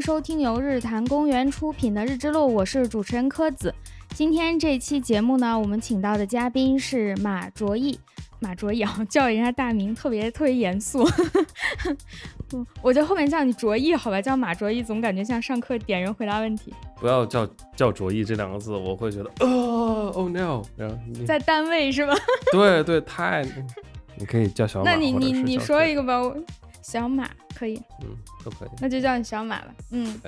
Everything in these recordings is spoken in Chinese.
收听由日坛公园出品的《日之路》，我是主持人柯子。今天这期节目呢，我们请到的嘉宾是马卓毅。马卓毅啊，叫人家大名特别特别严肃。我，我就后面叫你卓毅，好吧？叫马卓毅，总感觉像上课点人回答问题。不要叫叫卓毅这两个字，我会觉得哦，Oh no！然后在单位是吧？对对，太，你可以叫小马。那你你你说一个吧，小马可以。嗯，都可以。那就叫你小马吧。嗯，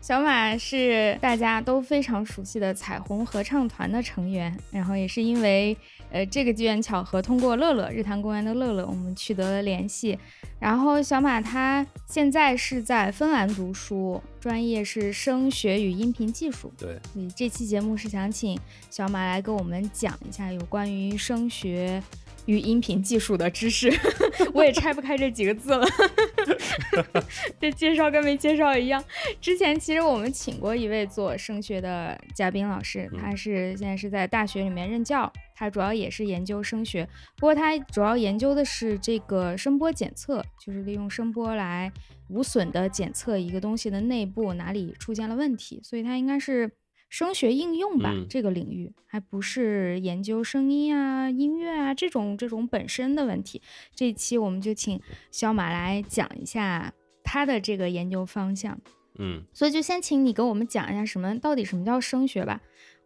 小马是大家都非常熟悉的彩虹合唱团的成员，然后也是因为。呃，这个机缘巧合，通过乐乐日坛公园的乐乐，我们取得了联系。然后小马他现在是在芬兰读书，专业是声学与音频技术。对，所以这期节目是想请小马来跟我们讲一下有关于声学与音频技术的知识。我也拆不开这几个字了，这介绍跟没介绍一样。之前其实我们请过一位做声学的嘉宾老师，他是现在是在大学里面任教。他主要也是研究声学，不过他主要研究的是这个声波检测，就是利用声波来无损的检测一个东西的内部哪里出现了问题，所以他应该是声学应用吧这个领域，还不是研究声音啊、音乐啊这种这种本身的问题。这一期我们就请小马来讲一下他的这个研究方向。嗯，所以就先请你给我们讲一下什么到底什么叫声学吧。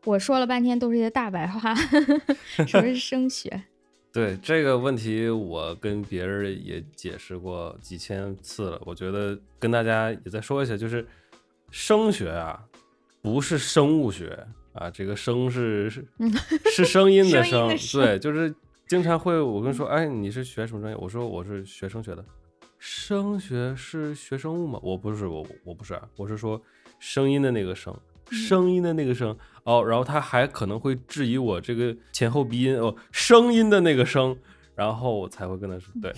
我说了半天都是些大白话，什么是声学？对这个问题，我跟别人也解释过几千次了。我觉得跟大家也再说一下，就是声学啊，不是生物学啊，这个声是是 是声音的声，对，就是经常会我跟说，哎，你是学什么专业？我说我是学声学的。声学是学生物吗？我不是，我我不是，我是说声音的那个声。声音的那个声哦，然后他还可能会质疑我这个前后鼻音哦，声音的那个声，然后我才会跟他说，对，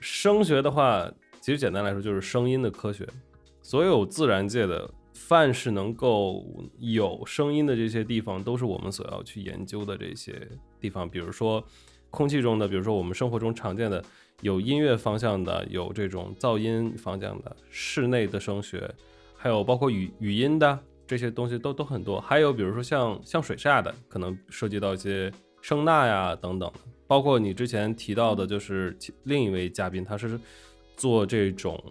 声学的话，其实简单来说就是声音的科学，所有自然界的凡是能够有声音的这些地方，都是我们所要去研究的这些地方，比如说空气中的，比如说我们生活中常见的有音乐方向的，有这种噪音方向的室内的声学，还有包括语语音的。这些东西都都很多，还有比如说像像水下的，可能涉及到一些声呐呀等等，包括你之前提到的，就是另一位嘉宾，他是做这种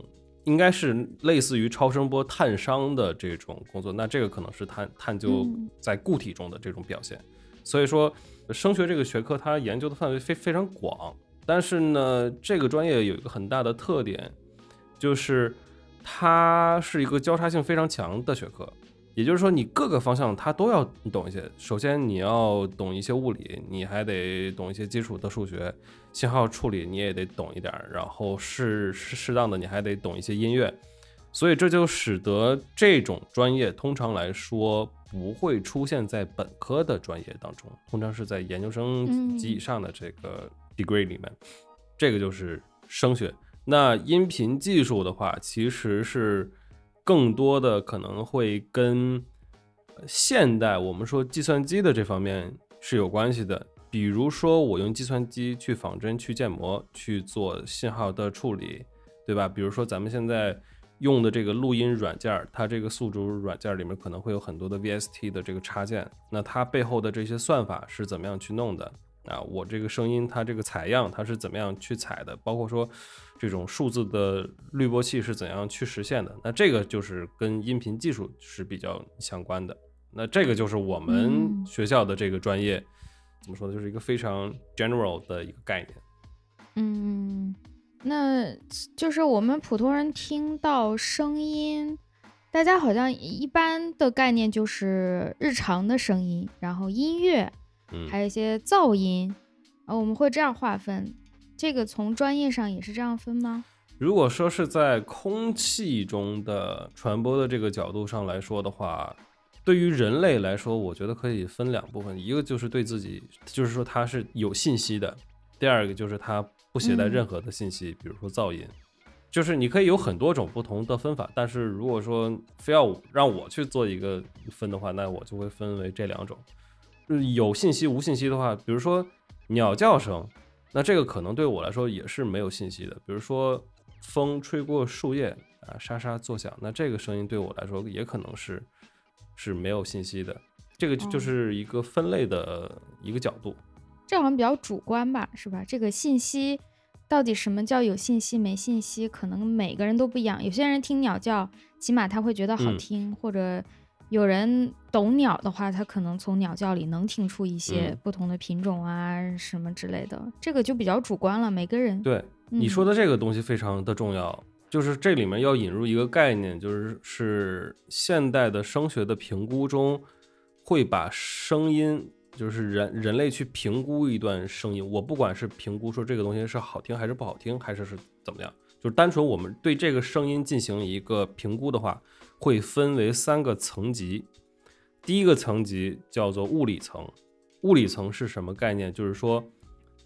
应该是类似于超声波探伤的这种工作，那这个可能是探探究在固体中的这种表现。所以说，声学这个学科它研究的范围非非常广，但是呢，这个专业有一个很大的特点，就是它是一个交叉性非常强的学科。也就是说，你各个方向它都要懂一些。首先，你要懂一些物理，你还得懂一些基础的数学，信号处理你也得懂一点。然后适适适当的，你还得懂一些音乐。所以这就使得这种专业通常来说不会出现在本科的专业当中，通常是在研究生及以上的这个 degree 里面。这个就是声学。那音频技术的话，其实是。更多的可能会跟现代我们说计算机的这方面是有关系的，比如说我用计算机去仿真、去建模、去做信号的处理，对吧？比如说咱们现在用的这个录音软件，它这个宿主软件里面可能会有很多的 VST 的这个插件，那它背后的这些算法是怎么样去弄的啊？我这个声音它这个采样它是怎么样去采的？包括说。这种数字的滤波器是怎样去实现的？那这个就是跟音频技术是比较相关的。那这个就是我们学校的这个专业，怎么说呢？就是一个非常 general 的一个概念。嗯，那就是我们普通人听到声音，大家好像一般的概念就是日常的声音，然后音乐，还有一些噪音，啊，我们会这样划分。这个从专业上也是这样分吗？如果说是在空气中的传播的这个角度上来说的话，对于人类来说，我觉得可以分两部分，一个就是对自己，就是说它是有信息的；第二个就是它不携带任何的信息，比如说噪音。就是你可以有很多种不同的分法，但是如果说非要让我去做一个分的话，那我就会分为这两种。有信息无信息的话，比如说鸟叫声。那这个可能对我来说也是没有信息的，比如说风吹过树叶啊，沙沙作响，那这个声音对我来说也可能是是没有信息的。这个就哦就是一个分类的一个角度。这好像比较主观吧，是吧？这个信息到底什么叫有信息没信息，可能每个人都不一样。有些人听鸟叫，起码他会觉得好嗯听，或者有人懂鸟的话，他可能从鸟叫里能听出一些嗯不同的品种啊、什么之类的。这个就比较主观了，每个人。对你嗯说的这个东西非常的重要，就是这里面要引入一个概念，就是是现代的声学的评估中会把声音。就是人人类去评估一段声音，我不管是评估说这个东西是好听还是不好听，还是是怎么样，就是单纯我们对这个声音进行一个评估的话，会分为三个层级。第一个层级叫做物理层，物理层是什么概念？就是说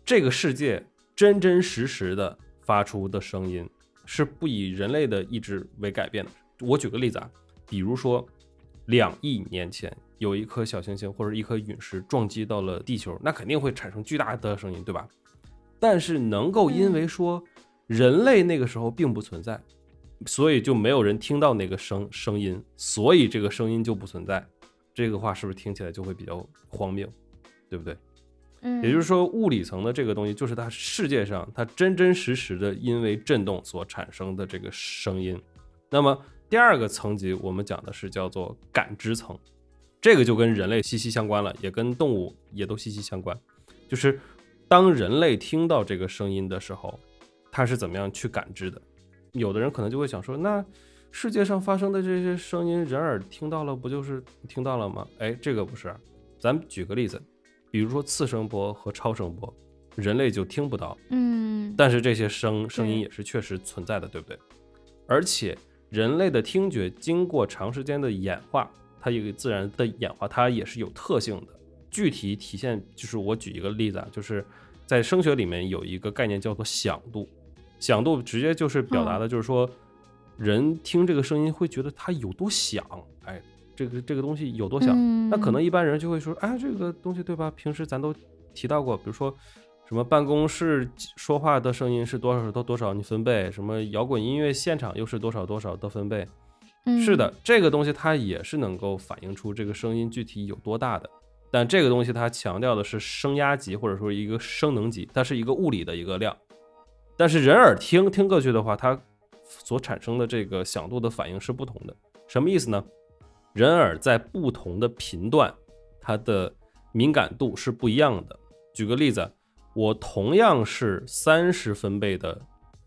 这个世界真真实实的发出的声音是不以人类的意志为改变的。我举个例子啊，比如说两亿年前有一颗小行星或者一颗陨石撞击到了地球，那肯定会产生巨大的声音，对吧？但是能够因为说人类那个时候并不存在，所以就没有人听到那个声声音，所以这个声音就不存在。这个话是不是听起来就会比较荒谬，对不对？也就是说，物理层的这个东西，就是它世界上它真真实实的因为震动所产生的这个声音。那么第二个层级，我们讲的是叫做感知层，这个就跟人类息息相关了，也跟动物也都息息相关。就是当人类听到这个声音的时候，它是怎么样去感知的？有的人可能就会想说，那世界上发生的这些声音，人耳听到了，不就是听到了吗？哎，这个不是。咱举个例子，比如说次声波和超声波，人类就听不到，嗯，但是这些声声音也是确实存在的，对不对？而且人类的听觉经过长时间的演化，它有一个自然的演化，它也是有特性的。具体体现就是我举一个例子啊，就是在声学里面有一个概念叫做响度，响度直接就是表达的就是说，人听这个声音会觉得它有多响，哎，这个这个东西有多响，嗯那可能一般人就会说，哎，这个东西对吧？平时咱都提到过，比如说什么办公室说话的声音是多少多多少，你分贝；什么摇滚音乐现场又是多少多少的分贝。是的，这个东西它也是能够反映出这个声音具体有多大的。但这个东西它强调的是声压级或者说一个声能级，它是一个物理的一个量。但是人耳听听过去的话，它所产生的这个响度的反应是不同的。什么意思呢？人耳在不同的频段，它的敏感度是不一样的。举个例子，我同样是三十分贝的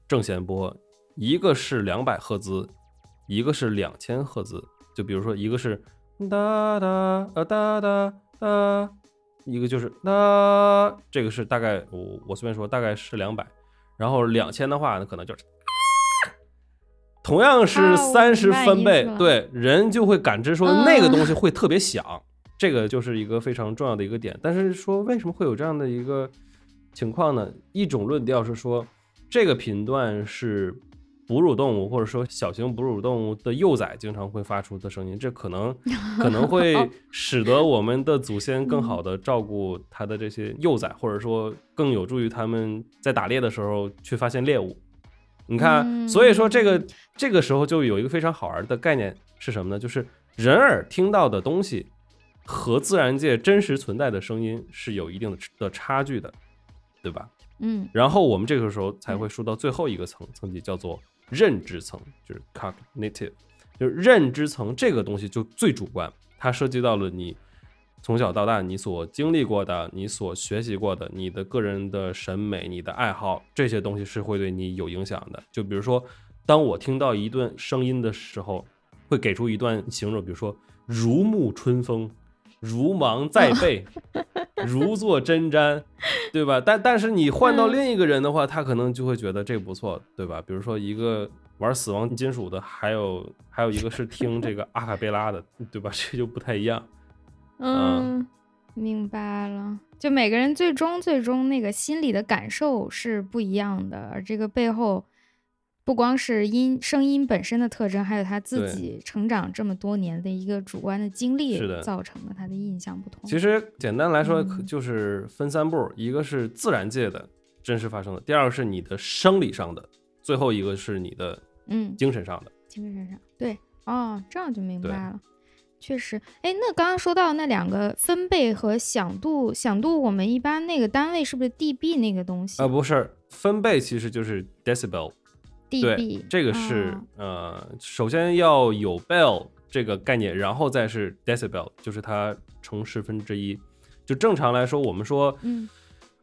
正弦波，一个是两百赫兹，一个是两千赫兹。就比如说，一个是哒哒啊哒哒哒，一个就是哒，这个是大概我我随便说大概是两百，然后两千的话，那可能就是。同样是三十分贝，对人就会感知说嗯那个东西会特别响，这个就是一个非常重要的一个点。但是说为什么会有这样的一个情况呢？一种论调是说这个频段是哺乳动物或者说小型哺乳动物的幼崽经常会发出的声音，这可能 可能会使得我们的祖先更好的照顾它的这些幼崽，或者说更有助于他们在打猎的时候去发现猎物。你看，嗯所以说这个这个时候就有一个非常好玩的概念是什么呢？就是人耳听到的东西和自然界真实存在的声音是有一定的的差距的，对吧？嗯然后我们这个时候才会说到最后一个层层级，叫做认知层，就是 cognitive，就是认知层这个东西就最主观，它涉及到了你从小到大你所经历过的、你所学习过的、你的个人的审美、你的爱好这些东西是会对你有影响的。就比如说，当我听到一段声音的时候，会给出一段形容，比如说如沐春风。如芒在背，如坐针毡，对吧？但但是你换到嗯另一个人的话，他可能就会觉得这不错，对吧？比如说一个玩死亡金属的，还有还有一个是听这个阿卡贝拉的，对吧？这就不太一样。嗯，明白了。就每个人最终最终那个心理的感受是不一样的，而这个背后不光是音声音本身的特征，还有他自己成长这么多年的一个主观的经历造成的他的印象不同。其实简单来说，就是分三步，一个是自然界的真实发生的，第二个是你的生理上的最后一个是你的嗯，精神上的。精神上对哦，这样就明白了。确实，哎，那刚刚说到那两个分贝和响度，响度我们一般那个单位是不是 dB 那个东西、啊，不是分贝，其实就是 decibel。dB，这个是、哦呃，首先要有 bell 这个概念，然后再是 decibel，就是它乘十分之一。就正常来说，我们说，嗯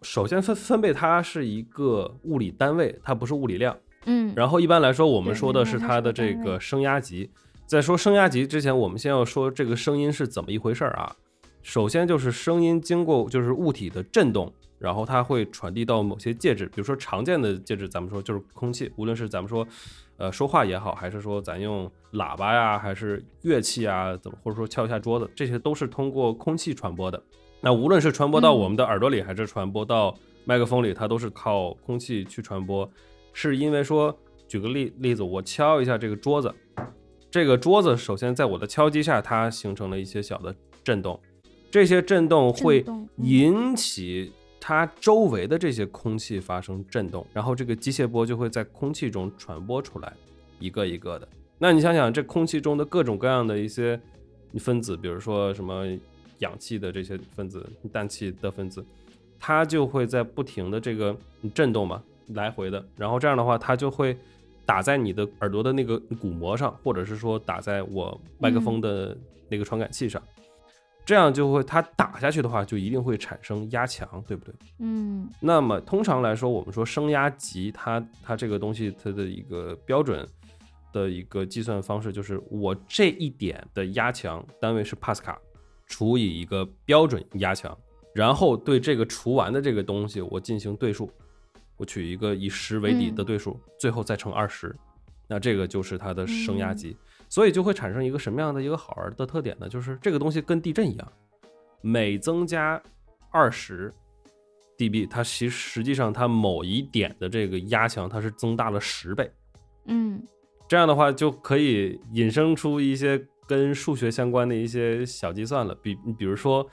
首先分分贝它是一个物理单位，它不是物理量。嗯，然后一般来说，我们说的是它的这个单位个声压级。在说声压级之前，我们先要说这个声音是怎么一回事儿啊？首先就是声音经过就是物体的震动，然后它会传递到某些介质，比如说常见的介质，咱们说就是空气，无论是咱们说呃说话也好，还是说咱用喇叭呀，还是乐器啊，怎么或者说敲一下桌子，这些都是通过空气传播的。那无论是传播到嗯我们的耳朵里，还是传播到麦克风里，它都是靠空气去传播。是因为说，举个例例子，我敲一下这个桌子，这个桌子首先在我的敲击下，它形成了一些小的震动，这些震动会引起它周围的这些空气发生震动，然后这个机械波就会在空气中传播出来，一个一个的。那你想想，这空气中的各种各样的一些分子，比如说什么氧气的这些分子、氮气的分子，它就会在不停的这个震动嘛，来回的，然后这样的话，它就会打在你的耳朵的那个鼓膜上，或者是说打在我麦克风的那个传感器上，这样就会它打下去的话，就一定会产生压强，对不对？嗯那么通常来说，我们说声压级，它它这个东西它的一个标准的一个计算方式，就是我这一点的压强单位是帕斯卡除以一个标准压强，然后对这个除完的这个东西我进行对数，我取一个以十为底的对数，最后再乘二十，那这个就是它的升压级。所以就会产生一个什么样的一个好玩的特点呢？就是这个东西跟地震一样，每增加二十 dB，它其实实际上它某一点的这个压强它是增大了十倍。嗯这样的话就可以引申出一些跟数学相关的一些小计算了。比比如说，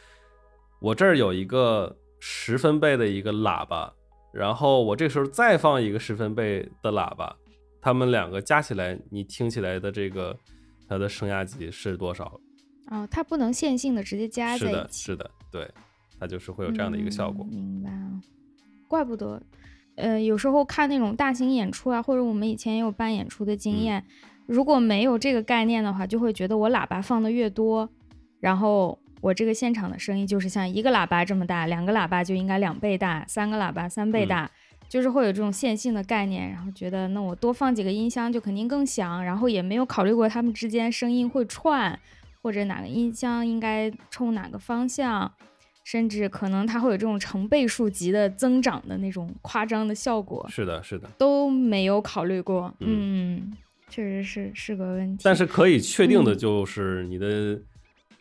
我这儿有一个十分贝的一个喇叭，然后我这时候再放一个十分贝的喇叭，它们两个加起来，你听起来的这个它的声压级是多少？哦，它不能线性的直接加是的，在一起，是的，对，它就是会有这样的一个效果。嗯明白了，怪不得。呃，有时候看那种大型演出啊，或者我们以前也有办演出的经嗯验，如果没有这个概念的话，就会觉得我喇叭放的越多，然后我这个现场的声音就是像一个喇叭这么大，两个喇叭就应该两倍大，三个喇叭三倍大，就是会有这种线性的概念，然后觉得那我多放几个音箱就肯定更响，然后也没有考虑过它们之间声音会串，或者哪个音箱应该冲哪个方向。甚至可能它会有这种成倍数级的增长的那种夸张的效果，是的，是的。都没有考虑过。嗯嗯，确实是是个问题。但是可以确定的嗯就是，你的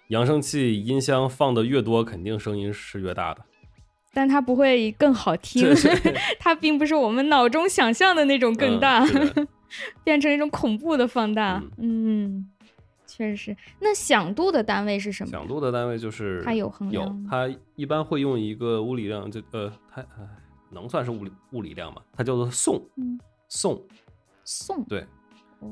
扬声器音箱放的越多，肯定声音是越大的。但它不会更好听，它并不是我们脑中想象的那种更大，嗯 变成一种恐怖的放大。嗯，确实是。那响度的单位是什么？响度的单位就是它有衡有它一般会用一个物理量，就呃，它呃能算是物理物理量吗？它叫做颂嗯，颂，送对，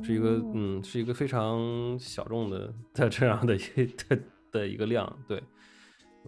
是一个哦。嗯，是一个非常小众的在这样的一个的的一个量。对。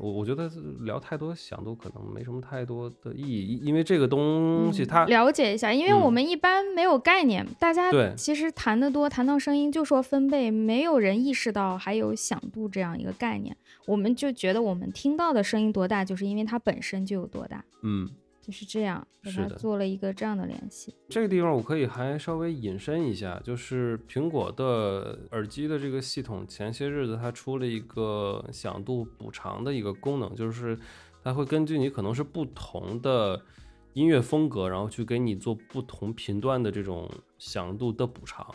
我我觉得聊太多响度可能没什么太多的意义，因因为这个东西嗯它了解一下，因为嗯。我们一般没有概念，大家对。其实谈得多，谈到声音就说分贝，没有人意识到还有响度这样一个概念，我们就觉得我们听到的声音多大，就是因为它本身就有多大，嗯。就是这样，给是的它做了一个这样的联系。这个地方我可以还稍微引申一下，就是苹果的耳机的这个系统，前些日子它出了一个响度补偿的一个功能，就是它会根据你可能是不同的音乐风格，然后去给你做不同频段的这种响度的补偿。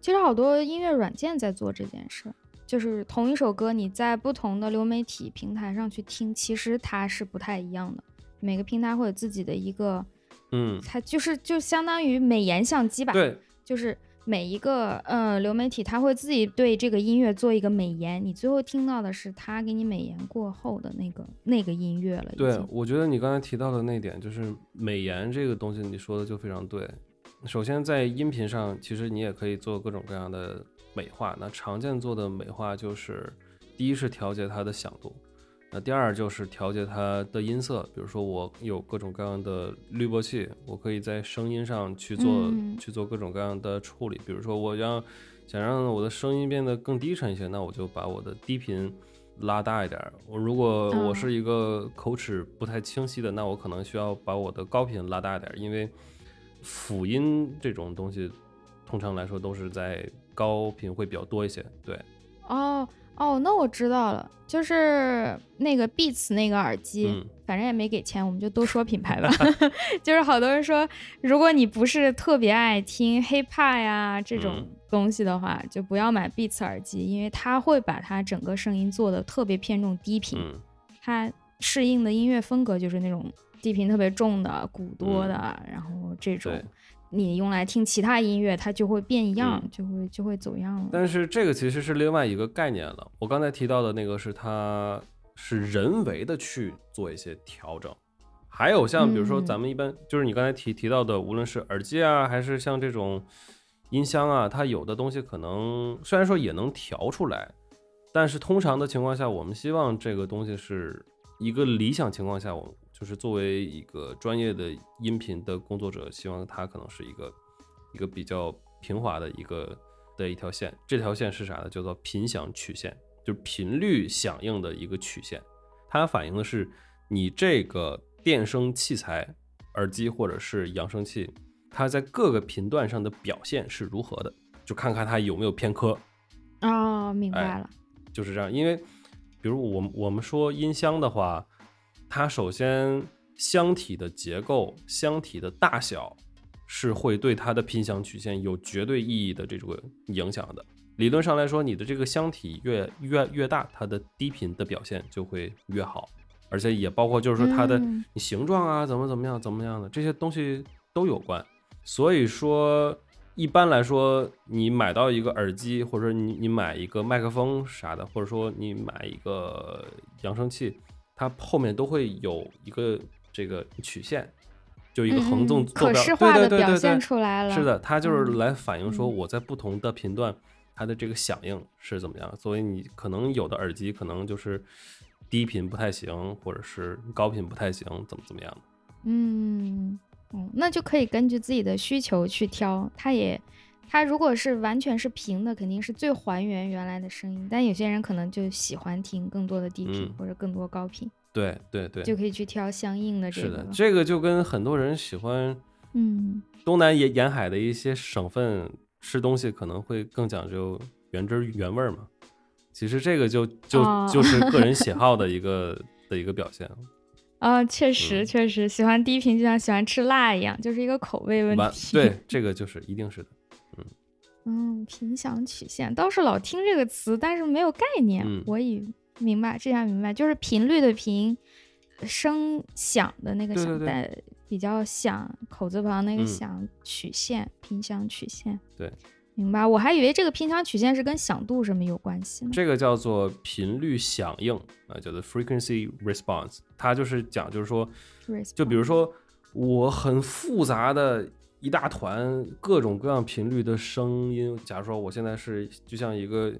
其实好多音乐软件在做这件事儿，就是同一首歌，你在不同的流媒体平台上去听，其实它是不太一样的。每个平台会有自己的一个，嗯，它就是就相当于美颜相机吧，对，就是每一个呃流媒体，它会自己对这个音乐做一个美颜，你最后听到的是它给你美颜过后的那个那个音乐了。对，我觉得你刚才提到的那点，就是美颜这个东西，你说的就非常对。首先在音频上，其实你也可以做各种各样的美化。那常见做的美化就是，第一是调节它的响度，那第二就是调节它的音色。比如说我有各种各样的滤波器，我可以在声音上去做、嗯去做各种各样的处理。比如说我要想让我的声音变得更低沉一些，那我就把我的低频拉大一点儿。我如果我嗯是一个口齿不太清晰的，那我可能需要把我的高频拉大一点儿，因为辅音这种东西，通常来说都是在高频会比较多一些。对，哦哦，那我知道了，就是那个 Beats 那个耳机，嗯反正也没给钱，我们就多说品牌吧。就是好多人说，如果你不是特别爱听 hiphop 呀这种嗯东西的话，就不要买 Beats 耳机，因为它会把它整个声音做的特别偏重低频，嗯它适应的音乐风格就是那种低频特别重的、鼓多的，然后这种对。你用来听其他音乐，它就会变样，嗯就会就会走样了。但是这个其实是另外一个概念了。我刚才提到的那个是它是人为的去做一些调整，还有像比如说嗯咱们一般、就是你刚才提提到的，无论是耳机啊，还是像这种音箱啊，它有的东西可能虽然说也能调出来，但是通常的情况下，我们希望这个东西是一个理想情况下，我们就是作为一个专业的音频的工作者，希望它可能是一个一个比较平滑的一个的一条线。这条线是啥呢？叫做频响曲线，就是频率响应的一个曲线。它反映的是你这个电声器材、耳机或者是扬声器，它在各个频段上的表现是如何的，就看看它有没有偏科。哦，明白哎了。就是这样。因为比如我们我们说音箱的话，它首先箱体的结构、箱体的大小是会对它的频响曲线有绝对意义的这种影响的。理论上来说，你的这个箱体越越越大，它的低频的表现就会越好，而且也包括就是说它的形状啊，怎么怎么样怎么样的这些东西都有关。所以说，一般来说，你买到一个耳机，或者说你你买一个麦克风啥的，或者说你买一个扬声器，它后面都会有一个这个曲线，就一个横纵嗯坐标，可视化对的表现对对对对，出来了。是的，它就是嗯来反映说嗯我在不同的频段，它的这个响应是怎么样。所以你可能有的耳机可能就是低频不太行，或者是高频不太行，怎么怎么样嗯。嗯，哦，那就可以根据自己的需求去挑。它也，它如果是完全是平的，肯定是最还原原来的声音。但有些人可能就喜欢听更多的低频、嗯或者更多高频，对对对，就可以去挑相应的这个是的，个。这个就跟很多人喜欢嗯东南沿沿海的一些省份吃东西可能会更讲究原汁儿原味儿嘛。其实这个就就、哦就是个人喜好的 一个的一个表现。啊，确实嗯确实，喜欢低频就像喜欢吃辣一样，就是一个口味问题。对，这个就是一定是的。嗯，频响曲线倒是老听这个词，但是没有概念。嗯我已明白，这下明白，就是频率的频，声响的那个响，带比较响，口字旁那个嗯响，曲线，频响曲线。对，明白。我还以为这个频响曲线是跟响度什么有关系呢。这个叫做频率响应啊、叫做 frequency response。它就是讲，就是说，就比如说我很复杂的一大团各种各样频率的声音，假如说我现在是就像一个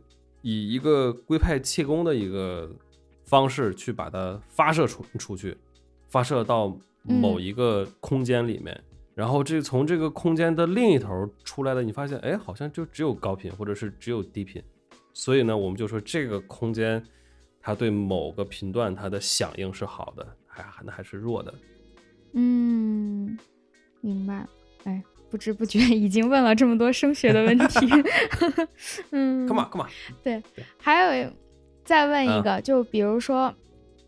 以一个龟派气功的一个方式去把它发射出出去，发射到某嗯一个空间里面。然后这从这个空间的另一头出来的，你发现，哎，好像就只有高频，或者是只有低频。所以呢，我们就说这个空间，它对某个频段它的响应是好的，还还那还是弱的。嗯，明白。哎，不知不觉已经问了这么多升学的问题。嗯 Come on, come on，还有再问一嗯个，就比如说，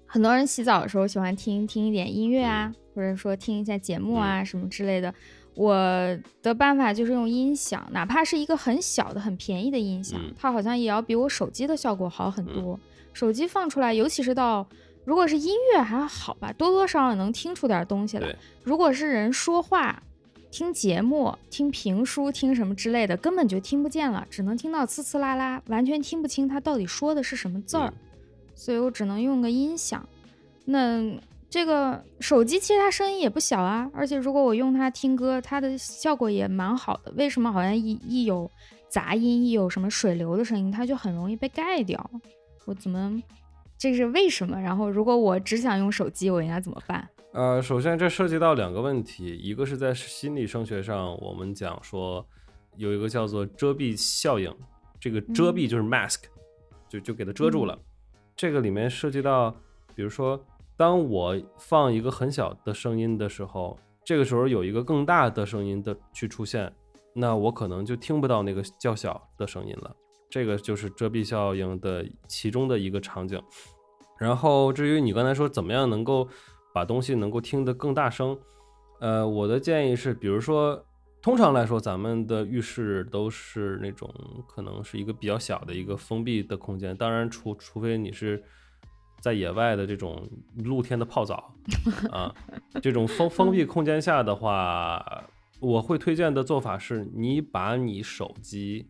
很多人洗澡的时候喜欢听听一点音乐嗯啊，或者说听一下节目啊、什么之类的。我的办法就是用音响，哪怕是一个很小的、很便宜的音响，嗯它好像也要比我手机的效果好很多。手机放出来，尤其是到如果是音乐还好吧，多多少少能听出点东西来。如果是人说话，听节目、听评书、听什么之类的，根本就听不见了，只能听到呲呲啦啦，完全听不清他到底说的是什么字儿。嗯所以我只能用个音响。那这个手机其实它声音也不小啊，而且如果我用它听歌，它的效果也蛮好的。为什么好像一一有杂音，一有什么水流的声音，它就很容易被盖掉？我怎么这是为什么？然后如果我只想用手机，我应该怎么办？呃，首先这涉及到两个问题，一个是在心理声学上，我们讲说有一个叫做遮蔽效应，这个遮蔽就是 mask，就就给它遮住了。这个里面涉及到，比如说。当我放一个很小的声音的时候，这个时候有一个更大的声音的去出现，那我可能就听不到那个较小的声音了。这个就是遮蔽效应的其中的一个场景。然后至于你刚才说怎么样能够把东西能够听得更大声，呃，我的建议是，比如说，通常来说，咱们的浴室都是那种可能是一个比较小的一个封闭的空间，当然除除非你是。在野外的这种露天的泡澡 啊，这种封封闭空间下的话，我会推荐的做法是，你把你手机，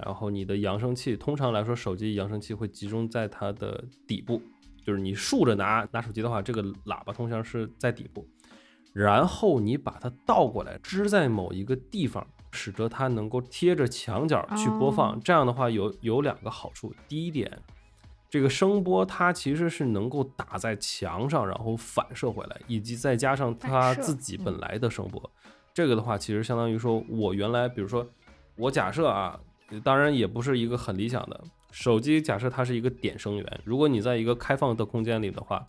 然后你的扬声器，通常来说，手机扬声器会集中在它的底部，就是你竖着拿拿手机的话，这个喇叭通常是在底部，然后你把它倒过来支在某一个地方，使得它能够贴着墙角去播放。这样的话有有两个好处，第一点。这个声波它其实是能够打在墙上，然后反射回来，以及再加上它自己本来的声波，这个的话其实相当于说，我原来比如说我假设啊，当然也不是一个很理想的手机，假设它是一个点声源，如果你在一个开放的空间里的话，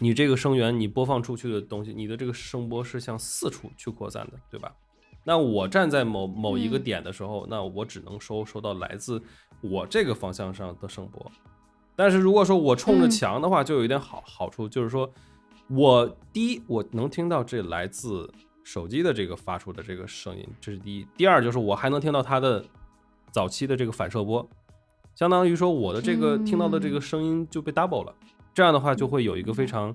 你这个声源你播放出去的东西，你的这个声波是向四处去扩散的，对吧？那我站在某某一个点的时候，那我只能收收到来自。我这个方向上的声波，但是如果说我冲着墙的话，就有一点好好处，就是说我第一我能听到这来自手机的这个发出的这个声音，这是第一。第二就是我还能听到它的早期的这个反射波，相当于说我的这个听到的这个声音就被 double 了。这样的话就会有一个非常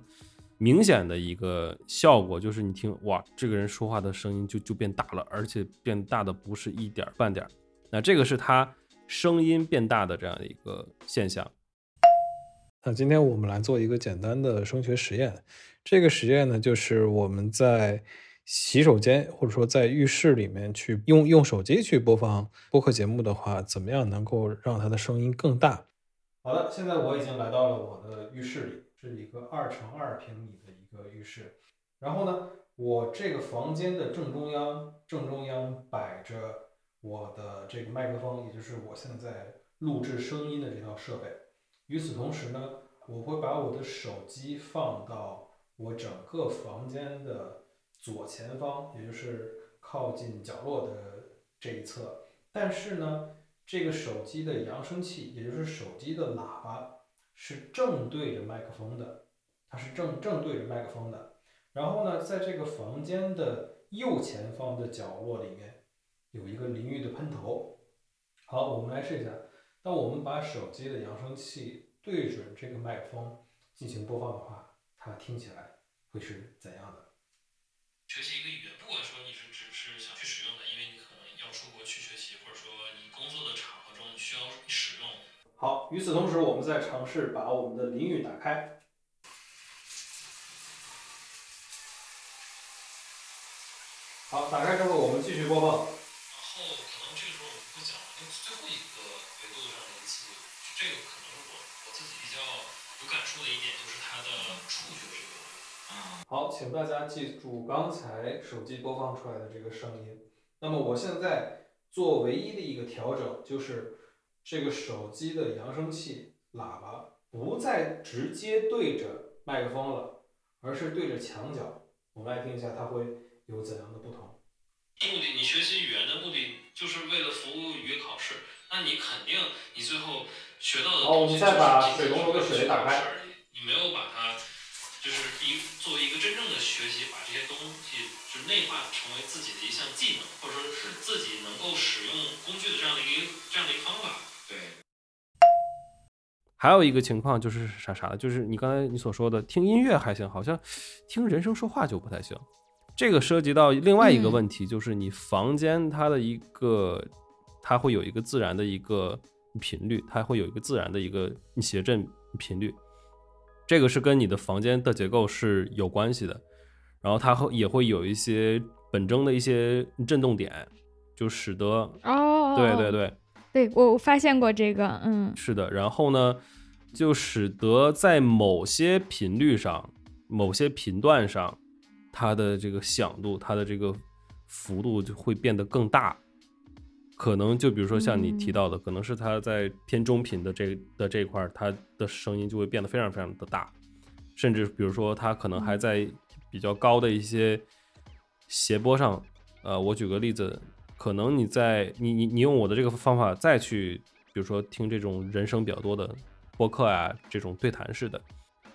明显的一个效果，就是你听哇，这个人说话的声音就就变大了，而且变大的不是一点半点。那这个是他。声音变大的这样的一个现象。那今天我们来做一个简单的声学实验。这个实验呢，就是我们在洗手间或者说在浴室里面去用用手机去播放播客节目的话，怎么样能够让它的声音更大？好的，现在我已经来到了我的浴室里，是一个二乘二平米的一个浴室。然后呢，我这个房间的正中央，正中央摆着。我的这个麦克风，也就是我现在录制声音的这套设备。与此同时呢，我会把我的手机放到我整个房间的左前方，也就是靠近角落的这一侧。但是呢，这个手机的扬声器，也就是手机的喇叭，是正对着麦克风的，它是正正对着麦克风的。然后呢，在这个房间的右前方的角落里面。有一个淋浴的喷头。好，我们来试一下。当我们把手机的扬声器对准这个麦克风进行播放的话，它听起来会是怎样的？学习一个语言，不管说你是只是想去使用的，因为你可能要出国去学习，或者说你工作的场合中你需要使用。好，与此同时，我们在尝试把我们的淋浴打开。好，打开之后，我们继续播放。这个可能是我我自己比较有感触的一点，就是它的触觉这个啊。好，请大家记住刚才手机播放出来的这个声音。那么我现在做唯一的一个调整，就是这个手机的扬声器喇叭不再直接对着麦克风了，而是对着墙角。我们来听一下它会有怎样的不同。目的，你学习语言的目的就是为了服务于考试，那你肯定你最后。学到的好，我们再把水龙头的水打开。你没有把它，就是一作为一个真正的学习，把这些东西就内化成为自己的一项技能，或者说是自己能够使用工具的这样的一个这样的一个方法。对。还有一个情况就是啥啥的，就是你刚才你所说的，听音乐还行，好像听人声说话就不太行。这个涉及到另外一个问题，就是你房间它的一个，它会有一个自然的一个。频率它会有一个自然的一个谐振频率，这个是跟你的房间的结构是有关系的。然后它会也会有一些本征的一些震动点，就使得哦，对对对，对我我发现过这个，嗯，是的。然后呢，就使得在某些频率上、某些频段上，它的这个响度、它的这个幅度就会变得更大。可能就比如说像你提到的，可能是它在偏中频的这的这一块儿，它的声音就会变得非常非常的大，甚至比如说它可能还在比较高的一些斜波上，呃，我举个例子，可能你在你你你用我的这个方法再去，比如说听这种人声比较多的播客啊，这种对谈式的，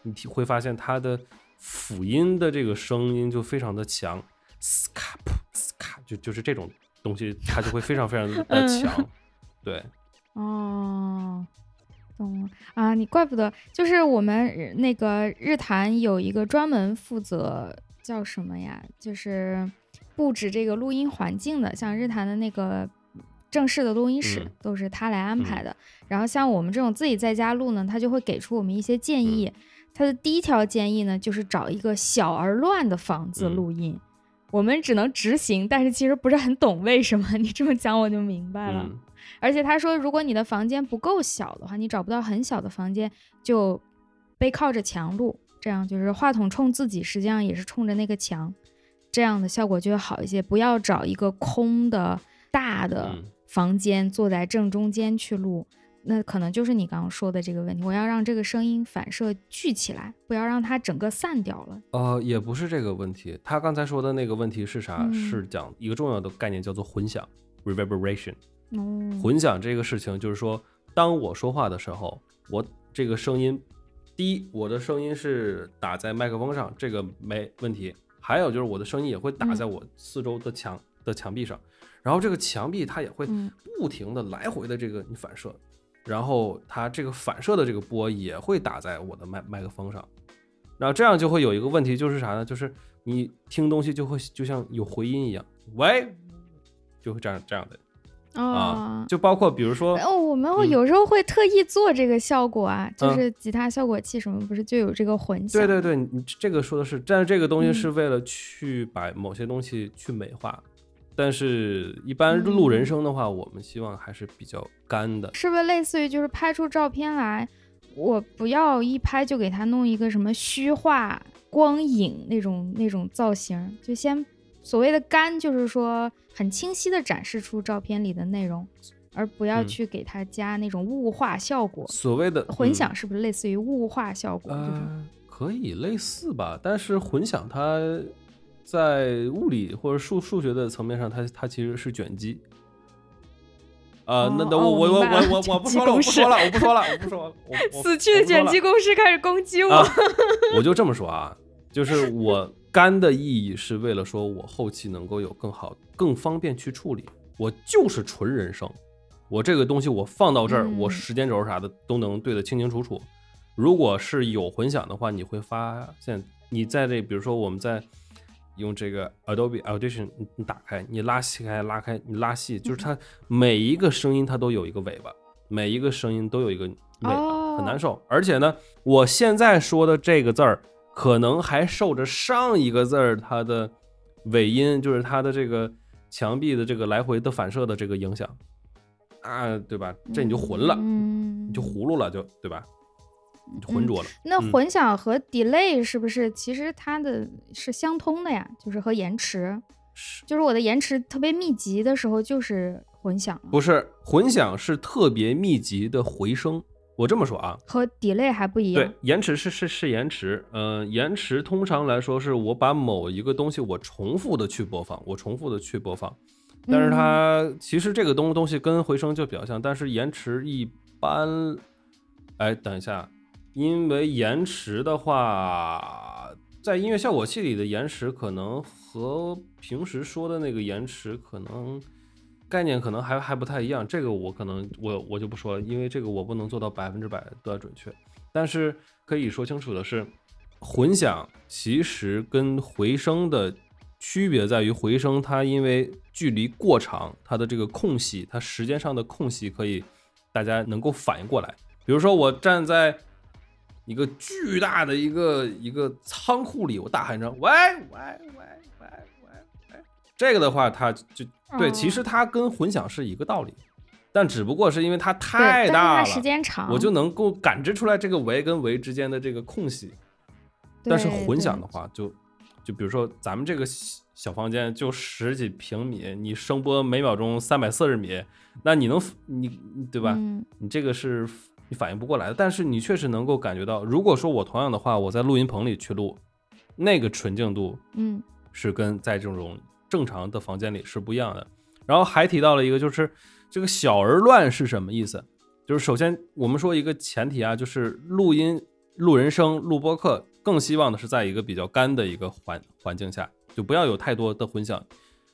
你会发现它的辅音的这个声音就非常的强，斯卡普斯卡，就就是这种东西，它就会非常非常的 强，对，哦，懂了啊！你怪不得，就是我们那个日坛有一个专门负责叫什么呀？就是布置这个录音环境的，像日坛的那个正式的录音室、嗯都是他来安排的。然后像我们这种自己在家录呢，他就会给出我们一些建议。他的第一条建议呢，就是找一个小而乱的房子嗯录音。我们只能执行，但是其实不是很懂为什么。你这么讲我就明白了。嗯而且他说，如果你的房间不够小的话，你找不到很小的房间，就背靠着墙录，这样就是话筒冲自己，实际上也是冲着那个墙，这样的效果就会好一些。不要找一个空的大的嗯房间，坐在正中间去录，那可能就是你刚刚说的这个问题。我要让这个声音反射聚起来，不要让它整个散掉了。呃，也不是这个问题。他刚才说的那个问题是啥？嗯是讲一个重要的概念，叫做混响 （reverberation）。哦，混响这个事情，就是说，当我说话的时候，我这个声音，第一，我的声音是打在麦克风上，这个没问题。还有就是我的声音也会打在我四周的墙、的墙壁上，然后这个墙壁它也会嗯不停的来回的这个你反射，然后它这个反射的这个波也会打在我的麦麦克风上，然后这样就会有一个问题，就是啥呢？就是你听东西就会就像有回音一样，喂，就会这样这样的。啊哦，就包括比如说，哦，我们会嗯有时候会特意做这个效果啊，就嗯是吉他效果器什么，不是就有这个混响？对对对，你这个说的是，但是这个东西嗯是为了去把某些东西去美化，但是一般录人嗯声的话，我们希望还是比较干的。是不是类似于就是拍出照片来，我不要一拍就给它弄一个什么虚化光影那种那种造型，就先所谓的干，就是说很清晰的展示出照片里的内容，而不要嗯去给它加那种雾化效果。所谓的混嗯响是不是类似于雾化效果这种？呃，可以类似吧，但是混响它在物理或者数数学的层面上，它它其实是卷积。啊、那那哦我我我我我我我不 说了，我不说了，我不说了，我不说了，死去的卷积公式开始攻击我。啊，我就这么说啊，就是 我干的意义是为了说我后期能够有更好、更方便去处理。我就是纯人声，我这个东西我放到这儿，嗯我时间轴啥的都能对得清清楚楚。如果是有混响的话，你会发现你在这，比如说我们在用这个 Adobe Audition，你你打开，你拉细开、拉开，你拉细，就是它每一个声音它都有一个尾巴，每一个声音都有一个尾巴，哦很难受。而且呢，我现在说的这个字儿，可能还受着上一个字儿它的尾音，就是它的这个墙壁的这个来回的反射的这个影响啊，对吧？这你就混了，嗯，你就葫芦了，就对吧？你浑浊了。那嗯混响和 delay 是不是其实它的是相通的呀？就是和延迟，是就是我的延迟特别密集的时候就是混响，不是混响是特别密集的回声。我这么说啊，和 delay 还不一样。对，延迟是是是延迟，呃，延迟通常来说是我把某一个东西我重复的去播放，我重复的去播放，但是它其实这个东东西跟回声就比较像，但是延迟一般，哎，等一下，因为延迟的话，在音乐效果器里的延迟可能和平时说的那个延迟可能概念可能还还不太一样，这个我可能我我就不说了，因为这个我不能做到百分之百的准确。但是可以说清楚的是，混响其实跟回声的区别在于，回声它因为距离过长，它的这个空隙，它时间上的空隙可以大家能够反应过来。比如说我站在一个巨大的一个一个仓库里，我大喊一声“喂喂喂喂喂喂”，这个的话，它就对，其实它跟混响是一个道理，但只不过是因为它太大了，时间长，我就能够感知出来这个维跟维之间的这个空隙。但是混响的话，就就比如说咱们这个小房间就十几平米，你声波每秒钟三百四十米，那你能你对吧？你这个是你反应不过来的。但是你确实能够感觉到，如果说我同样的话，我在录音棚里去录，那个纯净度，嗯，是跟在这种正常的房间里是不一样的。然后还提到了一个，就是这个小而乱是什么意思？就是首先我们说一个前提啊，就是录音、录人声、录播客。更希望的是在一个比较干的一个环环境下，就不要有太多的混响。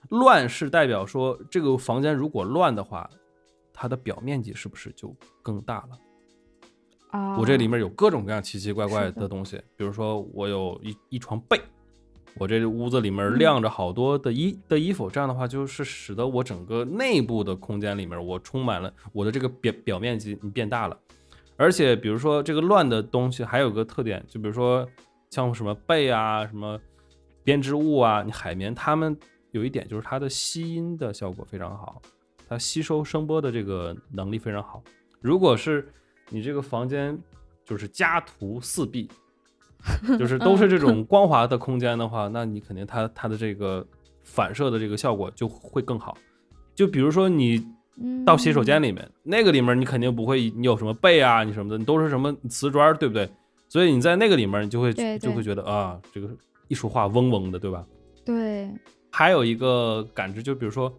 乱是代表说这个房间如果乱的话，它的表面积是不是就更大了？啊，我这里面有各种各样奇奇怪怪的东西，比如说我有一一床被，我这屋子里面晾着好多的衣的衣服，这样的话就是使得我整个内部的空间里面我充满了我的这个表表面积你变大了。而且，比如说这个乱的东西还有个特点，就比如说像什么被啊、什么编织物啊、你海绵，它们有一点就是它的吸音的效果非常好，它吸收声波的这个能力非常好。如果是你这个房间就是家徒四壁，就是都是这种光滑的空间的话，那你肯定它它的这个反射的这个效果就会更好。就比如说你。到洗手间里面，那个里面你肯定不会，你有什么被啊，你什么的，你都是什么瓷砖，对不对？所以你在那个里面，你就会就会觉得啊，这个一说话嗡嗡的，对吧？对。还有一个感知，就比如说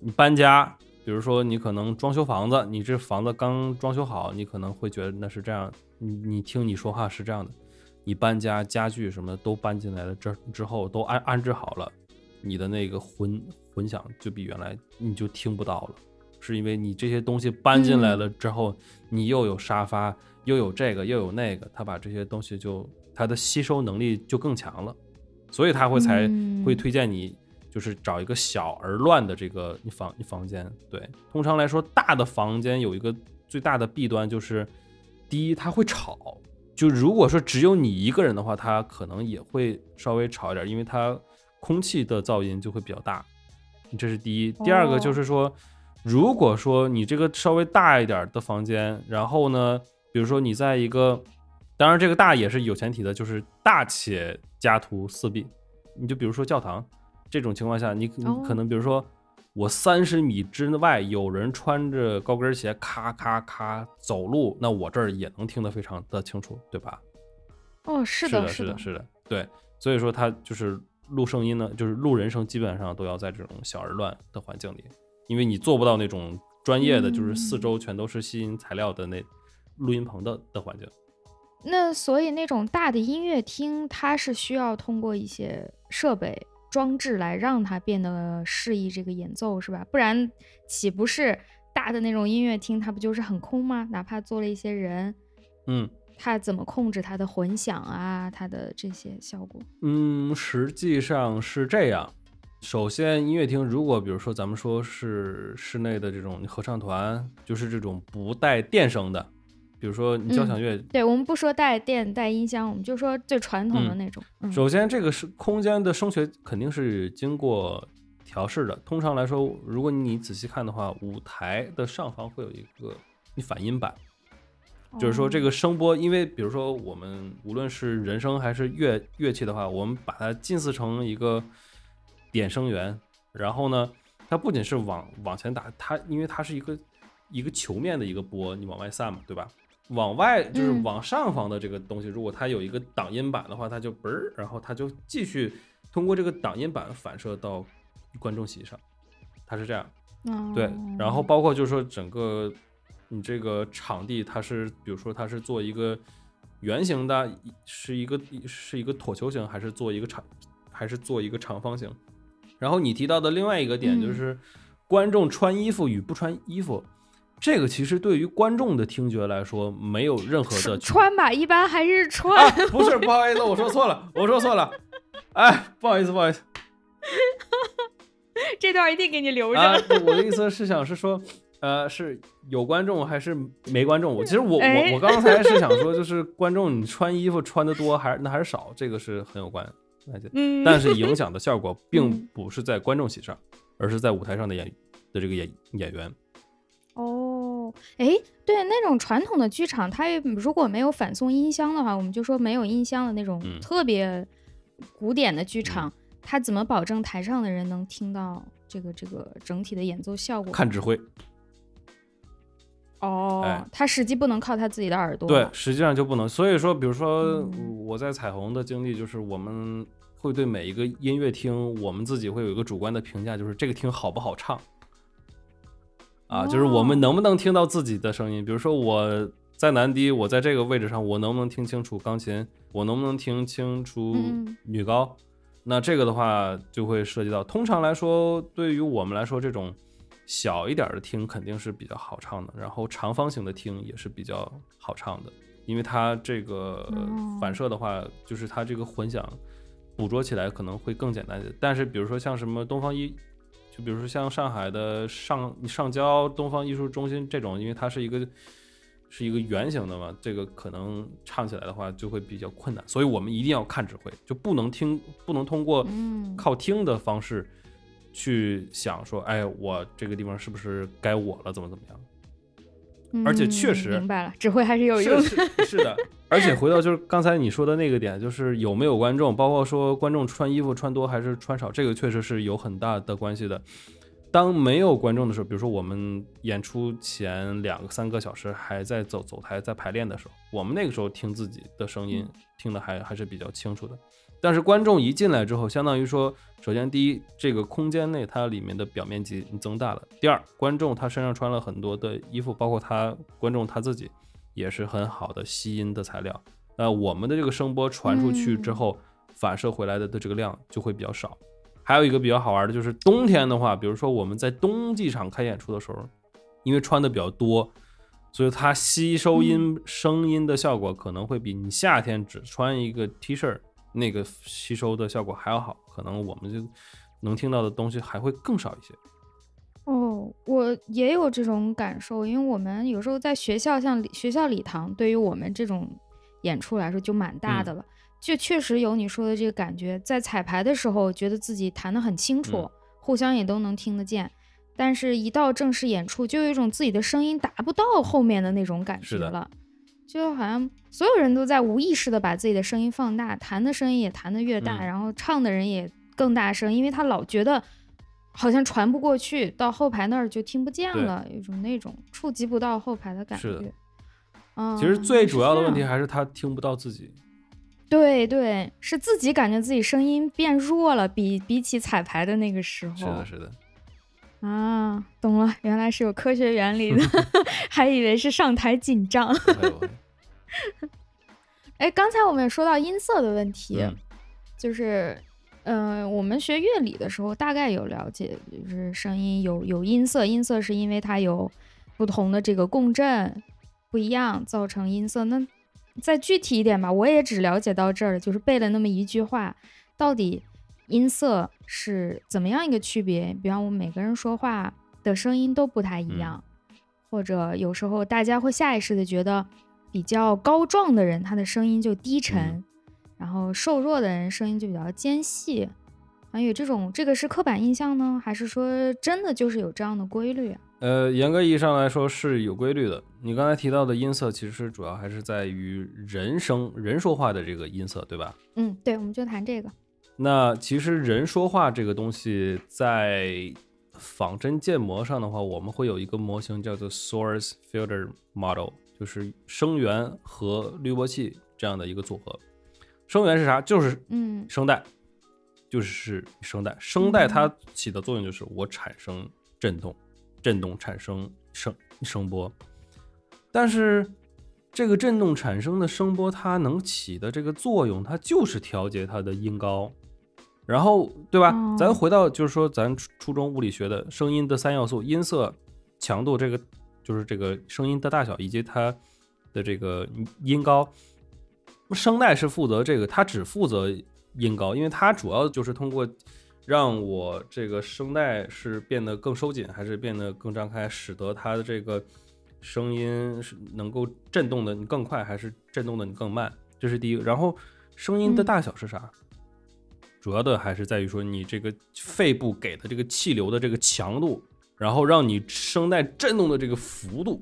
你搬家，比如说你可能装修房子，你这房子刚装修好，你可能会觉得那是这样，你你听你说话是这样的，你搬家家具什么都搬进来了，这之后都安安置好了，你的那个混混响就比原来你就听不到了。是因为你这些东西搬进来了之后，你又有沙发，又有这个，又有那个，它把这些东西就它的吸收能力就更强了，所以他会才会推荐你就是找一个小而乱的这个你房你房间。对，通常来说，大的房间有一个最大的弊端就是，第一它会吵，就如果说只有你一个人的话，它可能也会稍微吵一点，因为它空气的噪音就会比较大，这是第一。第二个就是说。如果说你这个稍微大一点的房间，然后呢，比如说你在一个，当然这个大也是有前提的，就是大且家徒四壁。你就比如说教堂这种情况下，你你可能比如说我三十米之外有人穿着高跟鞋咔咔咔走路，那我这儿也能听得非常的清楚，对吧？哦，是的，是的，是的，对。所以说它就是录声音呢，就是录人声，基本上都要在这种小而乱的环境里。因为你做不到那种专业的，就是四周全都是吸音材料的那录音棚的的环境。那所以那种大的音乐厅，它是需要通过一些设备装置来让它变得适宜这个演奏，是吧？不然岂不是大的那种音乐厅，它不就是很空吗？哪怕坐了一些人，嗯，它怎么控制它的混响啊，它的这些效果？嗯，实际上是这样。首先，音乐厅如果比如说咱们说是室内的这种合唱团，就是这种不带电声的，比如说你交响乐，对我们不说带电带音箱，我们就说最传统的那种。首先，这个是空间的声学肯定是经过调试的。通常来说，如果你仔细看的话，舞台的上方会有一个你反音板，就是说这个声波，因为比如说我们无论是人声还是乐乐器的话，我们把它近似成一个。点声源，然后呢，它不仅是往往前打，它因为它是一个一个球面的一个波，你往外散嘛，对吧？往外就是往上方的这个东西，如果它有一个挡音板的话，它就嘣儿，然后它就继续通过这个挡音板反射到观众席上，它是这样。对，然后包括就是说整个你这个场地，它是比如说它是做一个圆形的，是一个是一个椭球形，还是做一个长，还是做一个长方形？然后你提到的另外一个点就是，观众穿衣服与不穿衣服，这个其实对于观众的听觉来说没有任何的穿吧，一般还是穿。不是，不好意思，我说错了，我说错了，哎，不好意思，不好意思，这段一定给你留着。我的意思是想是说，呃，是有观众还是没观众？我其实我哎我我刚才是想说，就是观众你穿衣服穿的多还是那还是少，这个是很有关关系。嗯，但是影响的效果并嗯不是在观众席上，而是在舞台上的演的这个演演员。哦，哎，对，那种传统的剧场，它如果没有反送音箱的话，我们就说没有音箱的那种嗯特别古典的剧场，它怎么保证台上的人能听到这个这个整体的演奏效果？看指挥，哦哎，他实际不能靠他自己的耳朵。对，实际上就不能。所以说，比如说嗯我在彩虹的经历，就是我们会对每一个音乐厅，我们自己会有一个主观的评价，就是这个厅好不好唱。啊，就是我们哦能不能听到自己的声音？比如说我在男低，我在这个位置上，我能不能听清楚钢琴？我能不能听清楚嗯女高？那这个的话就会涉及到，通常来说，对于我们来说，这种小一点的厅肯定是比较好唱的，然后长方形的厅也是比较好唱的，因为它这个哦反射的话，就是它这个混响捕捉起来可能会更简单一点。但是比如说像什么东方一，就比如说像上海的上上交东方艺术中心这种，因为它是一个是一个圆形的嘛，这个可能唱起来的话就会比较困难，所以我们一定要看指挥，就不能听，不能通过嗯靠听的方式去想说，哎，我这个地方是不是该我了，怎么怎么样。而且确嗯实明白了，指挥还是有用是的。是是的，而且回到就是刚才你说的那个点，就是有没有观众，包括说观众穿衣服穿多还是穿少，这个确实是有很大的关系的。当没有观众的时候，比如说我们演出前两个三个小时还在走走台在排练的时候，我们那个时候听自己的声音，听的还还是比较清楚的。但是观众一进来之后，相当于说，首先第一，这个空间内它里面的表面积增大了；第二，观众他身上穿了很多的衣服，包括他观众他自己也是很好的吸音的材料。那我们的这个声波传出去之后，反射回来的的这个量就会比较少。还有一个比较好玩的就是冬天的话，比如说我们在冬季场开演出的时候，因为穿的比较多，所以它吸收音声音的效果可能会比你夏天只穿一个 T 恤那个吸收的效果还要好，可能我们就能听到的东西还会更少一些。哦，我也有这种感受，因为我们有时候在学校，像礼学校礼堂，对于我们这种演出来说就蛮大嗯的了，就确实有你说的这个感觉，在彩排的时候觉得自己弹得很清楚，嗯互相也都能听得见，但是一到正式演出，就有一种自己的声音达不到后面的那种感觉了。就好像所有人都在无意识的把自己的声音放大，弹的声音也弹得越大，嗯然后唱的人也更大声，因为他老觉得好像传不过去，到后排那儿就听不见了，有一种那种触及不到后排的感觉。嗯，其实最主要的问题还是他听不到自己。对对，是自己感觉自己声音变弱了，比比起彩排的那个时候。是的，是的，啊，懂了，原来是有科学原理的，还以为是上台紧张。哎，刚才我们也说到音色的问题，嗯就是，嗯、我们学乐理的时候大概有了解，就是声音有有音色，音色是因为它有不同的这个共振不一样造成音色。那再具体一点吧，我也只了解到这儿了，就是背了那么一句话，到底音色是怎么样一个区别？比方我们每个人说话的声音都不太一样，或者有时候大家会下意识的觉得比较高壮的人，他的声音就低沉。嗯然后瘦弱的人声音就比较尖细，还有这种这个是刻板印象呢，还是说真的就是有这样的规律啊？呃，严格意义上来说是有规律的。你刚才提到的音色，其实主要还是在于人声人说话的这个音色，对吧？嗯，对，我们就谈这个。那其实人说话这个东西，在仿真建模上的话，我们会有一个模型叫做 Source Filter Model，就是声源和滤波器这样的一个组合。声源是啥？就是嗯声带，就是声带。声带它起的作用就是我产生震动，震动产生声声波。但是这个震动产生的声波，它能起的这个作用，它就是调节它的音高。然后，对吧？哦咱回到就是说，咱初初中物理学的声音的三要素：音色、强度，这个就是这个声音的大小以及它的这个音高。声带是负责这个，它只负责音高，因为它主要就是通过让我这个声带是变得更收紧，还是变得更张开，使得它的这个声音是能够震动的你更快，还是震动的你更慢？这是第一个。然后声音的大小是啥？主要的还是在于说你这个肺部给的这个气流的这个强度，然后让你声带震动的这个幅度，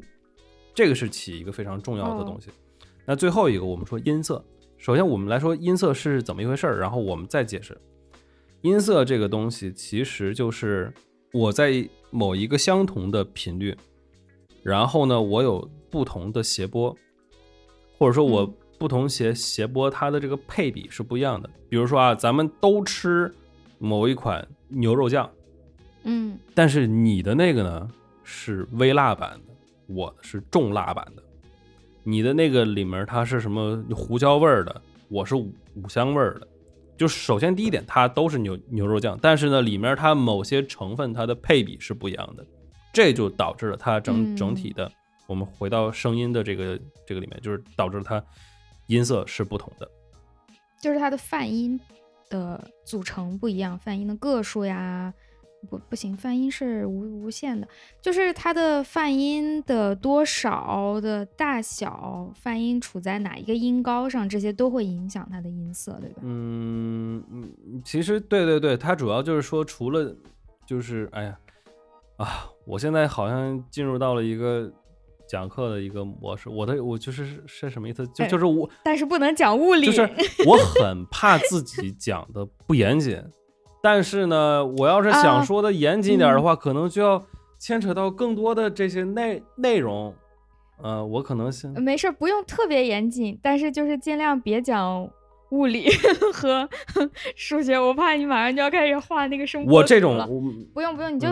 这个是起一个非常重要的东西。那最后一个，我们说音色。首先，我们来说音色是怎么一回事儿，然后我们再解释。音色这个东西，其实就是我在某一个相同的频率，然后呢，我有不同的谐波，或者说我不同谐谐波，它的这个配比是不一样的。比如说啊，咱们都吃某一款牛肉酱，嗯，但是你的那个呢是微辣版的，我的是重辣版的。你的那个里面它是什么胡椒味儿的，我是五五香味儿的。就首先第一点，它都是牛牛肉酱，但是呢，里面它某些成分它的配比是不一样的，这就导致了它整整体的。我们回到声音的这个这个里面，就是导致它音色是不同的，就是它的泛音的组成不一样，泛音的个数呀。不不行，泛音是无无限的，就是它的泛音的多少的大小，泛音处在哪一个音高上，这些都会影响它的音色，对吧？嗯嗯，其实对对对，它主要就是说，除了就是哎呀啊，我现在好像进入到了一个讲课的一个模式，我的我就是是什么意思？就就是我，但是不能讲物理，就是我很怕自己讲的不严谨。但是呢，我要是想说的严谨点的话，可能就要牵扯到更多的这些内内容。呃，我可能先没事，不用特别严谨，但是就是尽量别讲物理 和 数学，我怕你马上就要开始画那个声波我这种不用不用，你就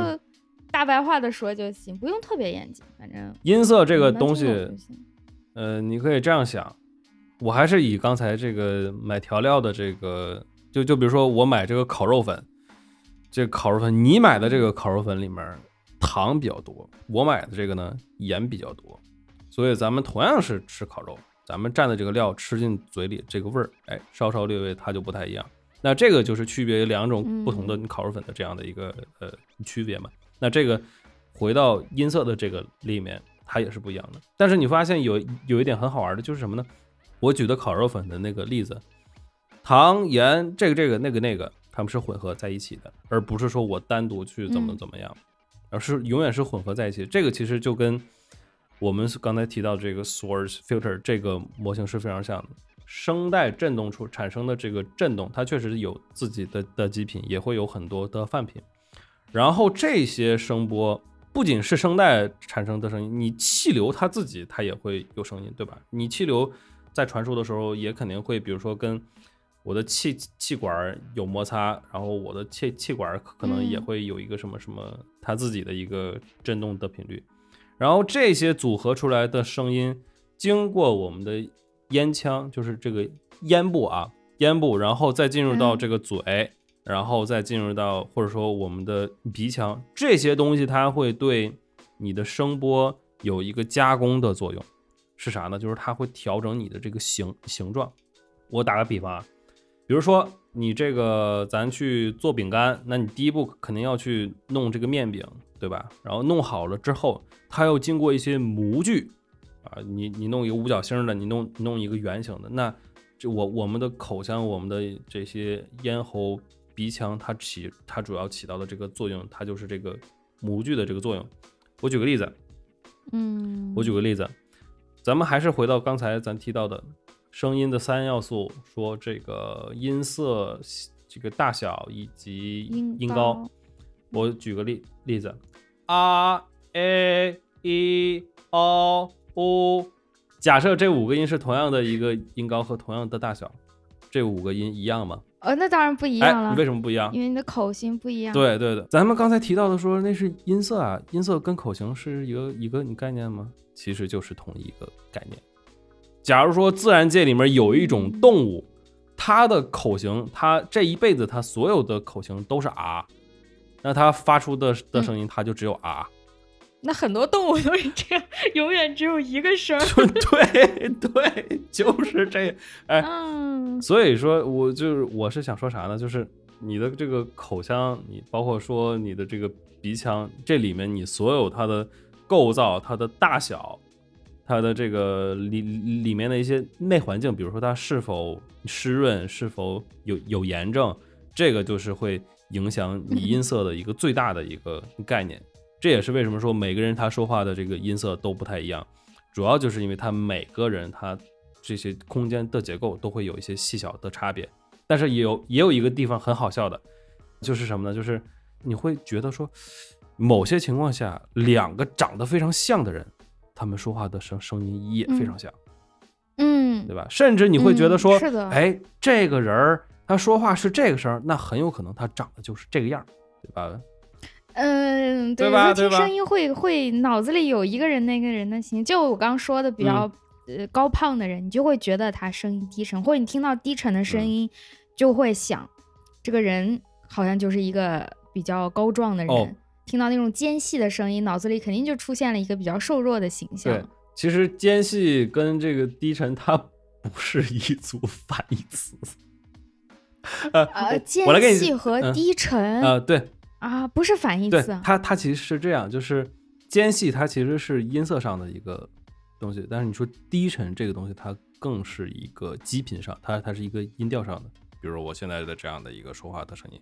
大白话的说就行，不用特别严谨，反正音色这个东西，呃，你可以这样想，我还是以刚才这个买调料的这个。就就比如说我买这个烤肉粉，这烤肉粉你买的这个烤肉粉里面糖比较多，我买的这个呢盐比较多，所以咱们同样是吃烤肉，咱们蘸的这个料吃进嘴里这个味儿，哎，稍稍略微它就不太一样。那这个就是区别两种不同的烤肉粉的这样的一个呃区别嘛。那这个回到音色的这个里面，它也是不一样的。但是你发现有有一点很好玩的就是什么呢？我举的烤肉粉的那个例子。糖盐这个这个那个那个，它们是混合在一起的，而不是说我单独去怎么怎么样，而是永远是混合在一起。这个其实就跟我们刚才提到这个 source filter 这个模型是非常像的。声带振动出产生的这个振动，它确实有自己的的极品，也会有很多的泛频。然后这些声波不仅是声带产生的声音，你气流它自己它也会有声音，对吧？你气流在传输的时候也肯定会，比如说跟我的气气管有摩擦，然后我的气气管可能也会有一个什么什么它自己的一个振动的频率，然后这些组合出来的声音经过我们的咽腔，就是这个咽部啊，咽部，然后再进入到这个嘴，然后再进入到或者说我们的鼻腔，这些东西它会对你的声波有一个加工的作用，是啥呢？就是它会调整你的这个形形状。我打个比方啊。比如说，你这个咱去做饼干，那你第一步肯定要去弄这个面饼，对吧？然后弄好了之后，它要经过一些模具啊，你你弄一个五角星的，你弄弄一个圆形的，那这我我们的口腔、我们的这些咽喉、鼻腔，它起它主要起到的这个作用，它就是这个模具的这个作用。我举个例子，嗯，我举个例子，咱们还是回到刚才咱提到的。声音的三要素，说这个音色、这个大小以及音高。我举个例例子，a a e o u。假设这五个音是同样的一个音高和同样的大小，这五个音一样吗？呃，那当然不一样了。为什么不一样？因为你的口型不一样。对对的，咱们刚才提到的说那是音色啊，音色跟口型是一个一个概念吗？其实就是同一个概念。假如说自然界里面有一种动物，它的口型，它这一辈子它所有的口型都是啊，那它发出的的声音，它就只有啊。那很多动物都是这样，永远只有一个声。对对，就是这。哎，所以说，我就是我是想说啥呢？就是你的这个口腔，你包括说你的这个鼻腔，这里面你所有它的构造、它的大小、它的这个里里面的一些内环境，比如说它是否湿润、是否有有炎症，这个就是会影响你 音色的一个最大的一个概念。这也是为什么说每个人他说话的这个音色都不太一样，主要就是因为他每个人他这些空间的结构都会有一些细小的差别。但是也有也有一个地方很好笑的，就是什么呢？就是你会觉得说，某些情况下，两个长得非常像的人，他们说话的声声音也非常像，嗯，对吧？甚至你会觉得说，嗯是的哎，这个人儿他说话是这个声儿，那很有可能他长得就是这个样儿，对吧？嗯，对有时候听吧？声音会会脑子里有一个人那个人的形，就我刚刚说的比较、嗯。呃高胖的人，你就会觉得他声音低沉，或者你听到低沉的声嗯。音，就会想这个人好像就是一个比较高壮的人。哦听到那种尖细的声音，脑子里肯定就出现了一个比较瘦弱的形象。对，其实尖细跟这个低沉它不是一组反义词。呃，呃，我间我来给你细和嗯低沉、呃，对，啊，不是反义词啊。它，它其实是这样，就是尖细它其实是音色上的一个东西，但是你说低沉这个东西，它更是一个基频上，它它是一个音调上的。比如我现在的这样的一个说话的声音，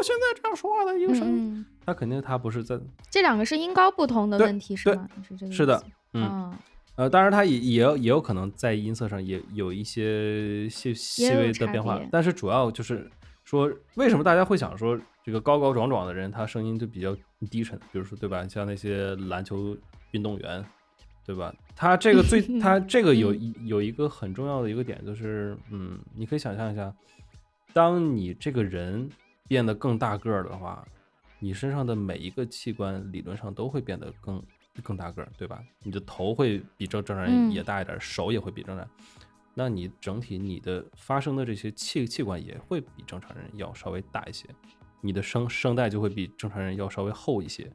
我现在这样说话的一个声音，嗯嗯，肯定他不是在这两个是音高不同的问题是对吗？是这个是的嗯嗯呃，当然他也也有也有可能在音色上也有一些细细微的变化，但是主要就是说，为什么大家会想说这个高高壮壮的人他声音就比较低沉？比如说对吧，像那些篮球运动员，对吧？他这个最 他这个有有一个很重要的一个点就是，嗯，你可以想象一下，当你这个人变得更大个儿的话，你身上的每一个器官理论上都会变得更更大个儿，对吧？你的头会比正正常人嗯也大一点，手也会比正常人。那你整体你的发生的这些器器官也会比正常人要稍微大一些，你的声声带就会比正常人要稍微厚一些。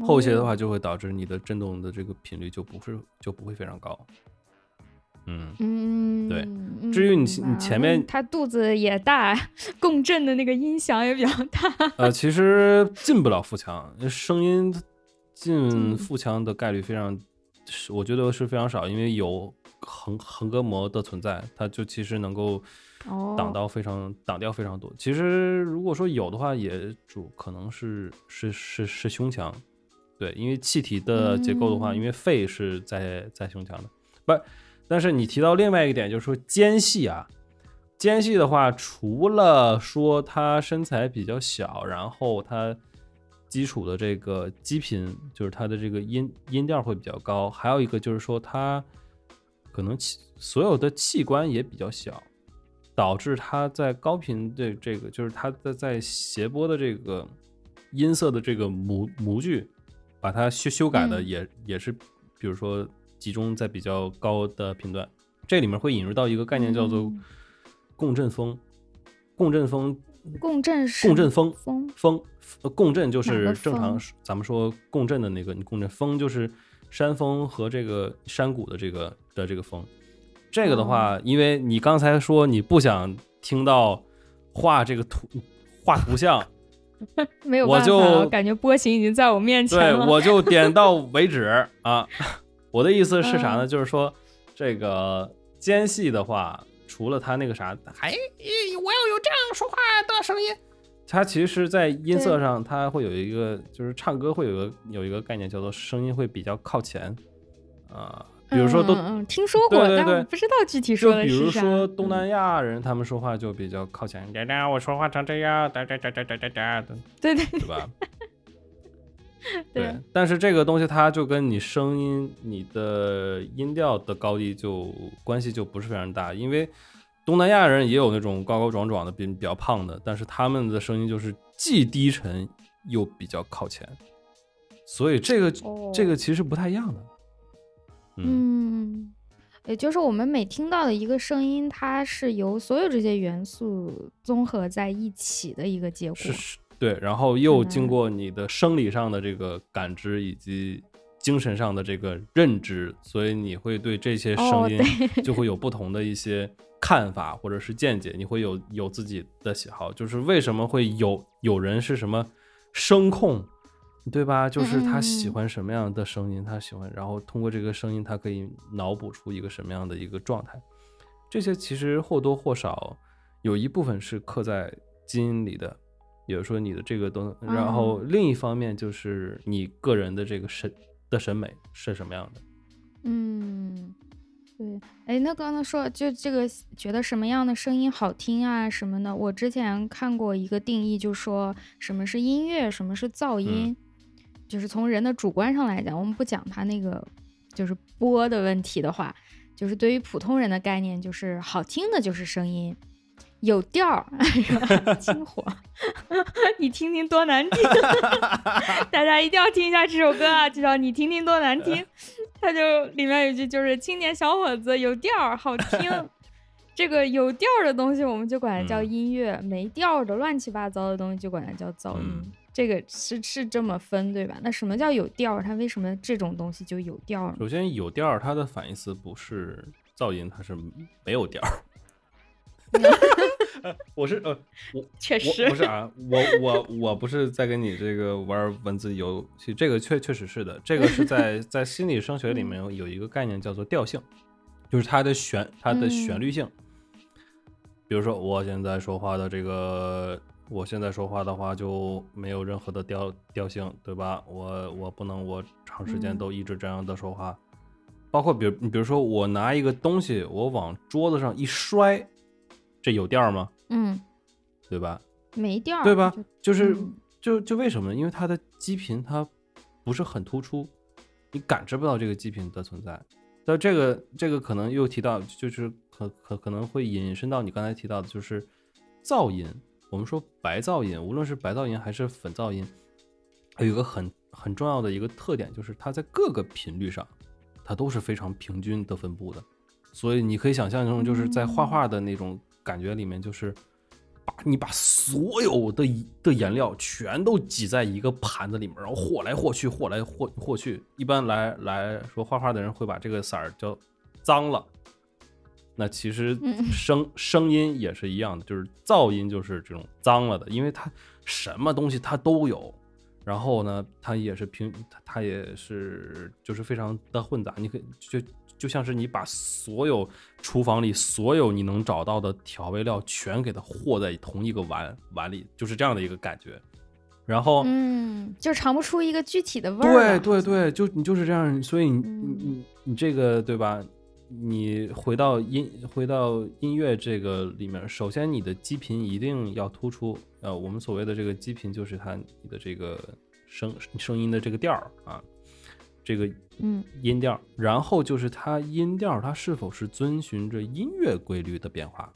厚一些的话，就会导致你的振动的这个频率就不是就不会非常高。嗯，嗯，对。嗯至于你啊你前面他肚子也大，共振的那个音响也比较大。呃，其实进不了腹腔，声音进嗯腹腔的概率非常，是我觉得是非常少，因为有横横膈膜的存在，它就其实能够哦。挡到非常、挡掉非常多。其实如果说有的话，也主可能是是是是胸腔，对，因为气体的结构的话，因嗯为肺是在在胸腔的，不，但是你提到另外一个点，就是说间隙啊，间隙的话，除了说他身材比较小，然后他基础的这个基频，就是他的这个音音调会比较高，还有一个就是说他可能器所有的器官也比较小，导致他在高频的这个，就是他在在谐波的这个音色的这个模模具，把它修修改的嗯。也、也是，比如说集中在比较高的频段，这里面会引入到一个概念叫做嗯共振风，共振风共振是共振风风共振就是正常咱们说共振的那个，你共振风就是山峰和这个山谷的这个的这个风。这个的话，哦因为你刚才说你不想听到画这个图画图像，没有我办法我，就感觉波形已经在我面前对了。我就 点到为止啊。我的意思是啥呢？嗯就是说这个间隙的话，除了他那个啥，还咦我要有这样说话的声音。他其实，在音色上，他会有一个，就是唱歌会有一个有一个概念叫做声音会比较靠前啊、比如说都嗯听说过，对对对但我不知道具体说的是啥。比如说东嗯南亚人，他们说话就比较靠前，哒哒，我说话成这样，哒哒哒哒哒哒哒的，对对对吧？对但是这个东西它就跟你声音、你的音调的高低就关系就不是非常大，因为东南亚人也有那种高高壮壮的、比比较胖的，但是他们的声音就是既低沉又比较靠前，所以这个、哦这个其实不太一样的。嗯，嗯，也就是我们每听到的一个声音，它是由所有这些元素综合在一起的一个结果。对，然后又嗯经过你的生理上的这个感知以及精神上的这个认知，所以你会对这些哦声音就会有 不同的一些看法或者是见解，你会有有自己的喜好。就是为什么会有有人是什么声控，对吧？就是他喜嗯欢什么样的声音，他喜欢，然后通过这个声音，他可以脑补出一个什么样的一个状态。这些其实或多或少有一部分是刻在基因里的，比如说你的这个东，然后哦另一方面就是你个人的这个审的审美是什么样的。嗯，对，哎，那刚才说就这个觉得什么样的声音好听啊什么的，我之前看过一个定义，就说什么是音乐，什么是噪音，就是从人的主观上来讲，我们不讲它那个就是波的问题的话，就是对于普通人的概念，就是好听的就是声音。有调儿，是吧？清火，你听听多难听！大家一定要听一下这首歌啊，就叫你听听多难听。它就里面有一句就是青年小伙子有调儿好听，这个有调儿的东西我们就管它叫嗯音乐，没调儿的乱七八糟的东西就管它叫噪音。嗯这个是是这么分对吧？那什么叫有调儿？它为什么这种东西就有调儿呢？首先，有调儿它的反义词不是噪音，它是没有调儿。我是呃，我 确实我不是啊，我我我不是在跟你这个玩文字游戏，这个确确实是的，这个是在在心理声学里面有有一个概念叫做调性，就是它的旋它的旋律性。比如说我现在说话的这个，我现在说话的话就没有任何的调调性，对吧？我我不能我长时间嗯都一直这样的说话，包括比如你比如说我拿一个东西我往桌子上一摔，这有调吗？嗯，对吧？没调，对吧就？就是嗯就就为什么呢？因为它的基频它不是很突出，你感知不到这个基频的存在。但这个这个可能又提到，就是可可可能会引申到你刚才提到的，就是噪音。我们说白噪音，无论是白噪音还是粉噪音，有一个很很重要的一个特点，就是它在各个频率上，它都是非常平均的分布的。所以你可以想象中，就是在画画的那种感觉里面，就是把你把所有的的颜料全都挤在一个盘子里面，然后和来和去，和来和和去。一般来来说，画画的人会把这个色儿叫脏了。那其实嗯声声音也是一样的，就是噪音就是这种脏了的，因为它什么东西它都有，然后呢，它也是平，它它也是就是非常的混杂，你可以就就像是你把所有厨房里所有你能找到的调味料全给它和在同一个碗碗里，就是这样的一个感觉。然后，嗯，就尝不出一个具体的味儿对对对，就你就是这样，所以你嗯你你你这个对吧？你回到音回到音乐这个里面，首先你的基频一定要突出。呃，我们所谓的这个基频就是它你的这个声声音的这个调儿啊，这个嗯音调，然后就是它音调它是否是遵循着音乐规律的变化。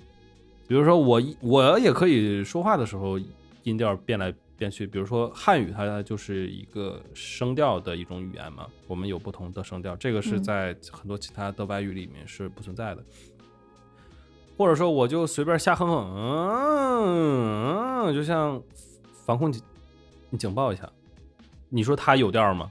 比如说我我也可以说话的时候音调变来变去，比如说汉语它就是一个声调的一种语言嘛，我们有不同的声调，这个是嗯在很多其他的外语里面是不存在的。或者说我就随便瞎哼哼，嗯，嗯就像防空警警报一下，你说它有调吗？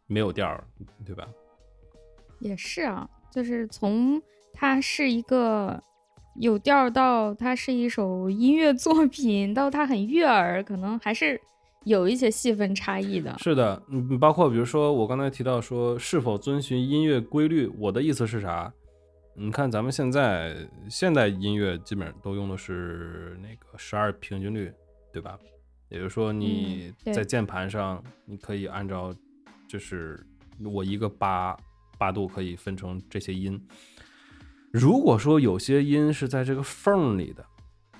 没有调儿，对吧？也是啊，就是从它是一个有调儿到它是一首音乐作品，到它很悦耳，可能还是有一些细分差异的。是的，嗯，包括比如说我刚才提到说是否遵循音乐规律，我的意思是啥？你看咱们现在现代音乐基本上都用的是那个十二平均律，对吧？也就是说你在键盘上你可以按照，就是我一个八八度可以分成这些音。如果说有些音是在这个缝里的，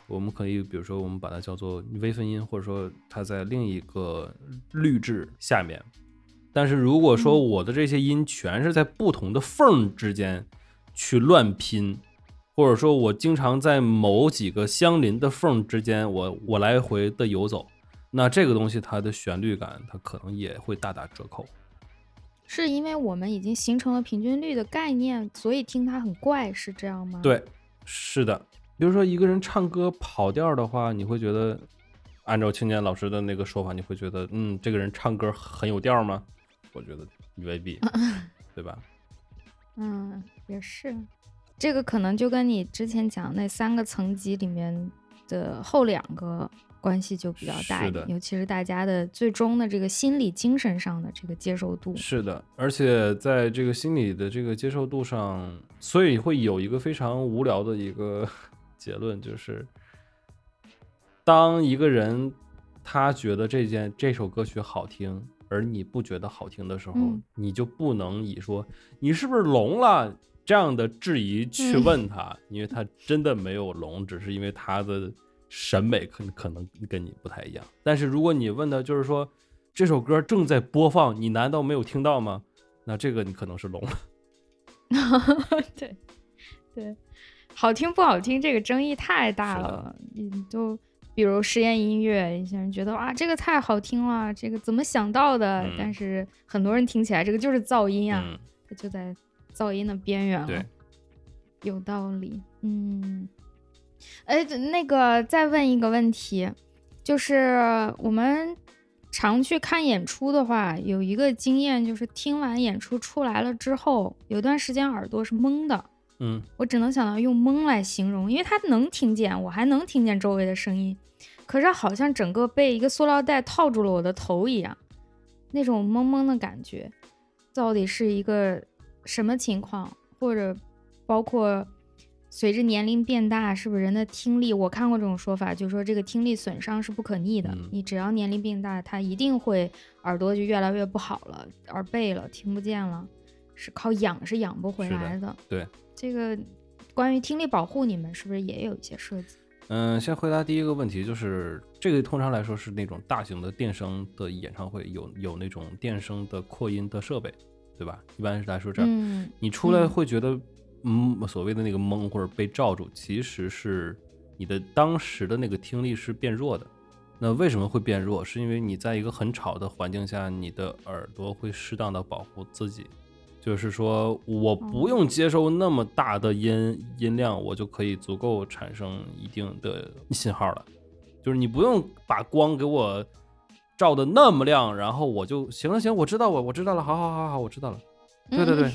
我们可以比如说我们把它叫做微分音，或者说它在另一个律制下面，但是如果说我的这些音全是在不同的缝之间去乱拼，或者说我经常在某几个相邻的缝之间，我我来回的游走，那这个东西它的旋律感它可能也会大打折扣。是因为我们已经形成了平均率的概念，所以听它很怪，是这样吗？对，是的。比如说一个人唱歌跑调的话，你会觉得，按照青年老师的那个说法，你会觉得，嗯，这个人唱歌很有调吗？我觉得未必，对吧？嗯，也是。这个可能就跟你之前讲那三个层级里面的后两个关系就比较大一点，尤其是大家的最终的这个心理、精神上的这个接受度。是的，而且在这个心理的这个接受度上，所以会有一个非常无聊的一个 结论，就是当一个人他觉得这件这首歌曲好听，而你不觉得好听的时候，你就不能以说你是不是聋了。这样的质疑去问他，因为他真的没有聋，只是因为他的审美可可能跟你不太一样。但是如果你问的，就是说这首歌正在播放，你难道没有听到吗？那这个你可能是聋了。对对，好听不好听这个争议太大了。你就比如实验音乐，一些人觉得啊这个太好听了，这个怎么想到的？但是很多人听起来这个就是噪音啊，它就在。噪音的边缘了，有道理。嗯，哎，那个再问一个问题，就是我们常去看演出的话，有一个经验，就是听完演出出来了之后，有段时间耳朵是懵的。嗯，我只能想到用懵来形容，因为他能听见，我还能听见周围的声音，可是好像整个被一个塑料袋套住了我的头一样，那种懵懵的感觉，到底是一个。什么情况，或者包括随着年龄变大，是不是人的听力？我看过这种说法，就是说这个听力损伤是不可逆的。你只要年龄变大，它一定会耳朵就越来越不好了，耳背了，听不见了，是靠养是养不回来的。对，这个关于听力保护，你们是不是也有一些设计？嗯，先回答第一个问题，就是这个通常来说是那种大型的电声的演唱会，有有那种电声的扩音的设备。对吧？一般来说这样，你出来会觉得，嗯，所谓的那个蒙或者被罩住，其实是你的当时的那个听力是变弱的。那为什么会变弱？是因为你在一个很吵的环境下，你的耳朵会适当的保护自己，就是说我不用接收那么大的音音量，我就可以足够产生一定的信号了。就是你不用把光给我。照的那么亮，然后我就行了，行，我知道，我我知道了，好好好好，我知道了。对对对，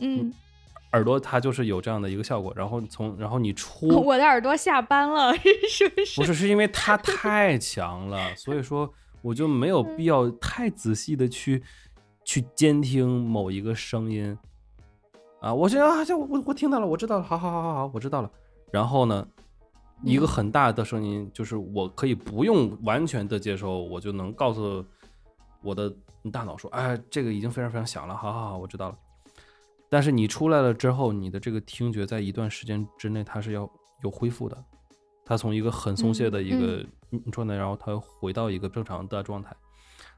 嗯，耳朵它就是有这样的一个效果，然后从然后你出，我的耳朵下班了，是不是？不是，是因为它太强了，所以说我就没有必要太仔细的去去监听某一个声音啊。我觉得啊，我我我听到了，我知道了，好好好好好，我知道了。然后呢？一个很大的声音，就是我可以不用完全的接收，我就能告诉我的大脑说：“哎，这个已经非常非常响了，好好好，我知道了。”但是你出来了之后，你的这个听觉在一段时间之内它是要有恢复的，它从一个很松懈的一个状态，然后它回到一个正常的状态。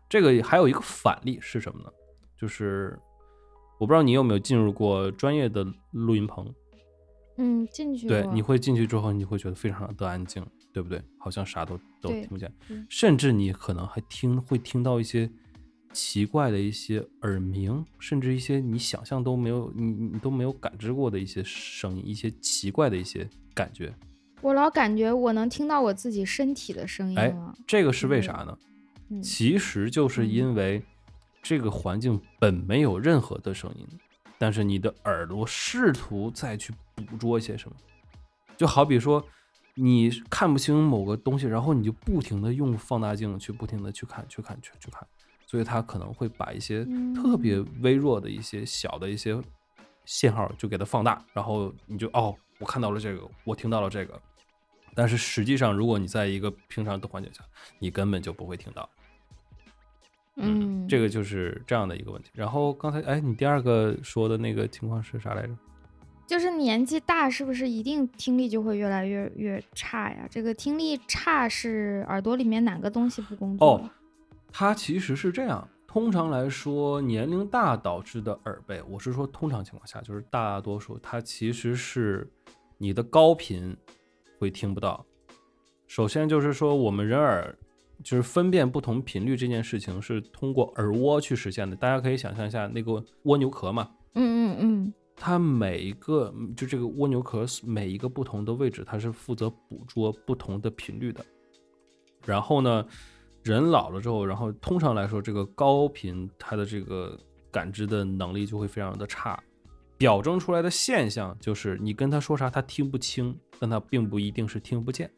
这个还有一个反例是什么呢？就是我不知道你有没有进入过专业的录音棚。嗯，进去对，你会进去之后，你会觉得非常的安静，对不对？好像啥都都听不见，甚至你可能还听会听到一些奇怪的一些耳鸣，甚至一些你想象都没有你你都没有感知过的一些声音，一些奇怪的一些感觉。我老感觉我能听到我自己身体的声音哎，这个是为啥呢？其实就是因为这个环境本没有任何的声音。但是你的耳朵试图再去捕捉一些什么，就好比说你看不清某个东西，然后你就不停的用放大镜去不停的去看、去看、去去看，所以它可能会把一些特别微弱的一些小的一些信号就给它放大，然后你就哦，我看到了这个，我听到了这个，但是实际上如果你在一个平常的环境下，你根本就不会听到。嗯，这个就是这样的一个问题。然后刚才，哎，你第二个说的那个情况是啥来着？就是年纪大是不是一定听力就会越来越越差呀？这个听力差是耳朵里面哪个东西不工作？哦，它其实是这样，通常来说，年龄大导致的耳背，我是说通常情况下，就是大多数它其实是你的高频会听不到。首先就是说，我们人耳就是分辨不同频率这件事情是通过耳蜗去实现的。大家可以想象一下那个蜗牛壳嘛，嗯嗯嗯，它每一个就这个蜗牛壳每一个不同的位置，它是负责捕捉不同的频率的。然后呢，人老了之后，然后通常来说，这个高频它的这个感知的能力就会非常的差，表征出来的现象就是你跟他说啥他听不清，但他并不一定是听不见。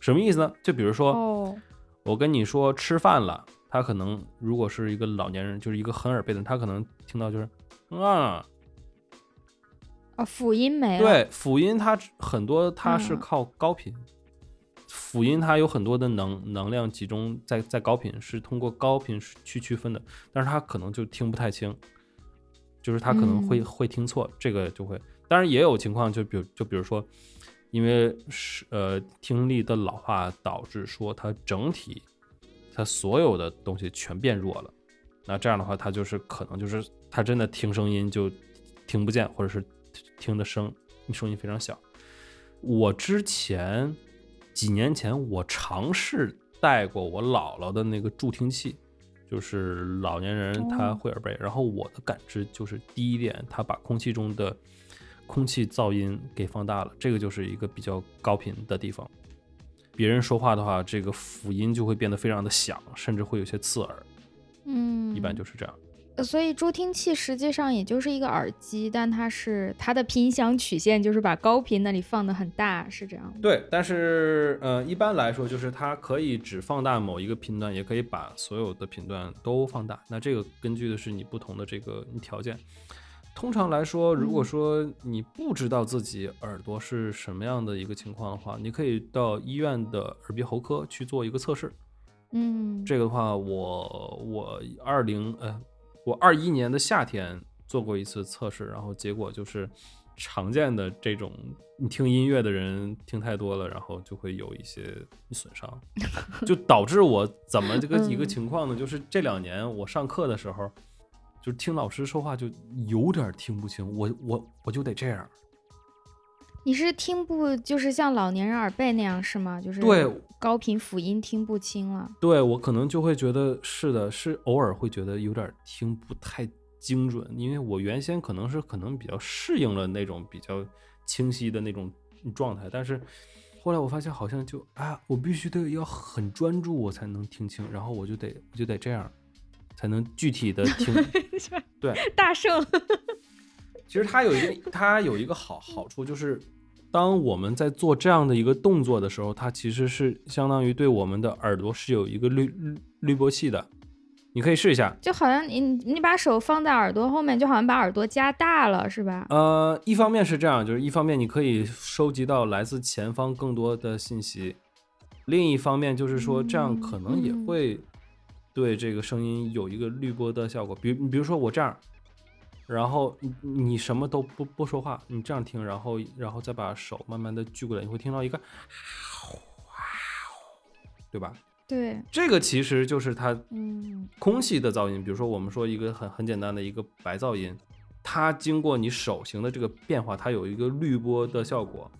什么意思呢？就比如说，哦，我跟你说吃饭了，他可能如果是一个老年人，就是一个很耳背的人，他可能听到就是啊，啊，辅音没了。对，辅音它很多它是嗯靠高频，辅音它有很多的能能量集中在在高频，是通过高频去区分的，但是它可能就听不太清，就是它可能会、嗯会听错，这个就会，当然也有情况，就比如就比如说，因为是呃听力的老化导致说它整体它所有的东西全变弱了，那这样的话，它就是可能就是它真的听声音就听不见，或者是听的声声音非常小。我之前几年前我尝试戴过我姥姥的那个助听器，就是老年人他哦会耳背，然后我的感知就是第一点，他把空气中的空气噪音给放大了，这个就是一个比较高频的地方。别人说话的话，这个辅音就会变得非常的响，甚至会有些刺耳，嗯，一般就是这样。呃所以助听器实际上也就是一个耳机，但它是它的频响曲线就是把高频那里放的很大，是这样吗。对，但是呃，一般来说就是它可以只放大某一个频段，也可以把所有的频段都放大。那这个根据的是你不同的这个条件。通常来说，如果嗯说你不知道自己耳朵是什么样的一个情况的话，你可以到医院的耳鼻喉科去做一个测试。嗯，这个的话，我我二零呃，我二一年的夏天做过一次测试，然后结果就是常见的这种你听音乐的人听太多了，然后就会有一些损伤，就导致我怎么这个一个嗯情况呢？就是这两年我上课的时候，就听老师说话就有点听不清，我我我就得这样。你是听不就是像老年人耳背那样是吗？就是对高频辅音听不清了。对我可能就会觉得是的，是偶尔会觉得有点听不太精准，因为我原先可能是可能比较适应了那种比较清晰的那种状态，但是后来我发现好像就啊，我必须得要很专注，我才能听清，然后我就得我就得这样，才能具体的听。对，大圣，其实它有一个它有一个好好处，就是当我们在做这样的一个动作的时候，它其实是相当于对我们的耳朵是有一个滤滤滤波器的。你可以试一下，就好像你你把手放在耳朵后面，就好像把耳朵加大了，是吧？呃，一方面是这样，就是一方面你可以收集到来自前方更多的信息，另一方面就是说这样可能也嗯会对这个声音有一个滤波的效果。比如，比如说我这样，然后你你什么都不不说话，你这样听，然后然后再把手慢慢的举过来，你会听到一个，对吧？对，这个其实就是它嗯空气的噪音，比如说我们说一个很很简单的一个白噪音，它经过你手型的这个变化，它有一个滤波的效果。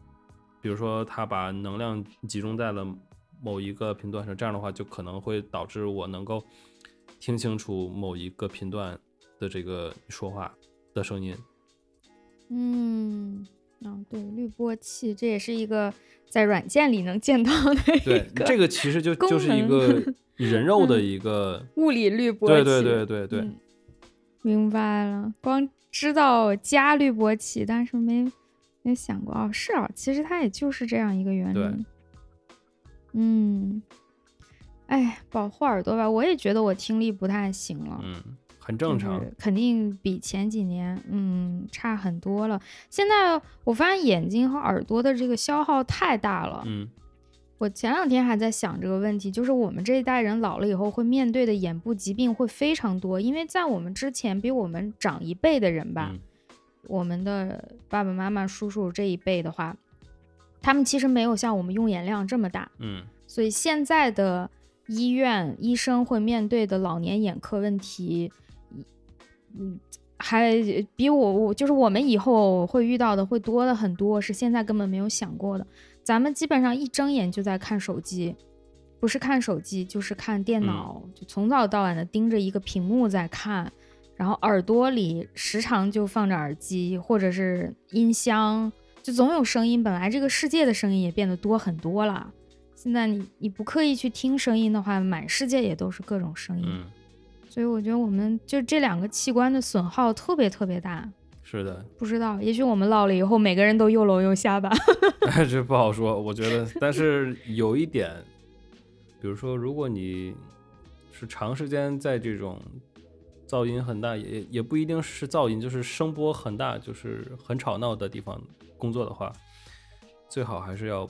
比如说，它把能量集中在了某一个频段上，这样的话就可能会导致我能够听清楚某一个频段的这个说话的声音。嗯，嗯，对，滤波器这也是一个在软件里能见到的对这个其实就就是一个 人肉的一个，物理滤波器。对对对对对。嗯明白了，光知道加滤波器，但是没没想过哦，是啊，其实它也就是这样一个原理。嗯，哎，保护耳朵吧，我也觉得我听力不太行了。嗯，很正常就。是肯定比前几年嗯差很多了。现在我发现眼睛和耳朵的这个消耗太大了。嗯我前两天还在想这个问题，就是我们这一代人老了以后会面对的眼部疾病会非常多，因为在我们之前比我们长一辈的人吧，嗯我们的爸爸妈妈、叔叔这一辈的话，他们其实没有像我们用眼量这么大，嗯所以现在的医院医生会面对的老年眼科问题，嗯，还比我我就是我们以后会遇到的会多的很多，是现在根本没有想过的。咱们基本上一睁眼就在看手机，不是看手机就是看电脑，就从早到晚的盯着一个屏幕在看，然后耳朵里时常就放着耳机或者是音箱，就总有声音。本来这个世界的声音也变得多很多了。现在你你不刻意去听声音的话，满世界也都是各种声音，嗯，所以我觉得我们就这两个器官的损耗特别特别大。是的，不知道，也许我们老了以后，每个人都又聋又瞎吧。这不好说，我觉得。但是有一点，比如说，如果你是长时间在这种噪音很大，也也不一定是噪音，就是声波很大，就是很吵闹的地方工作的话，最好还是要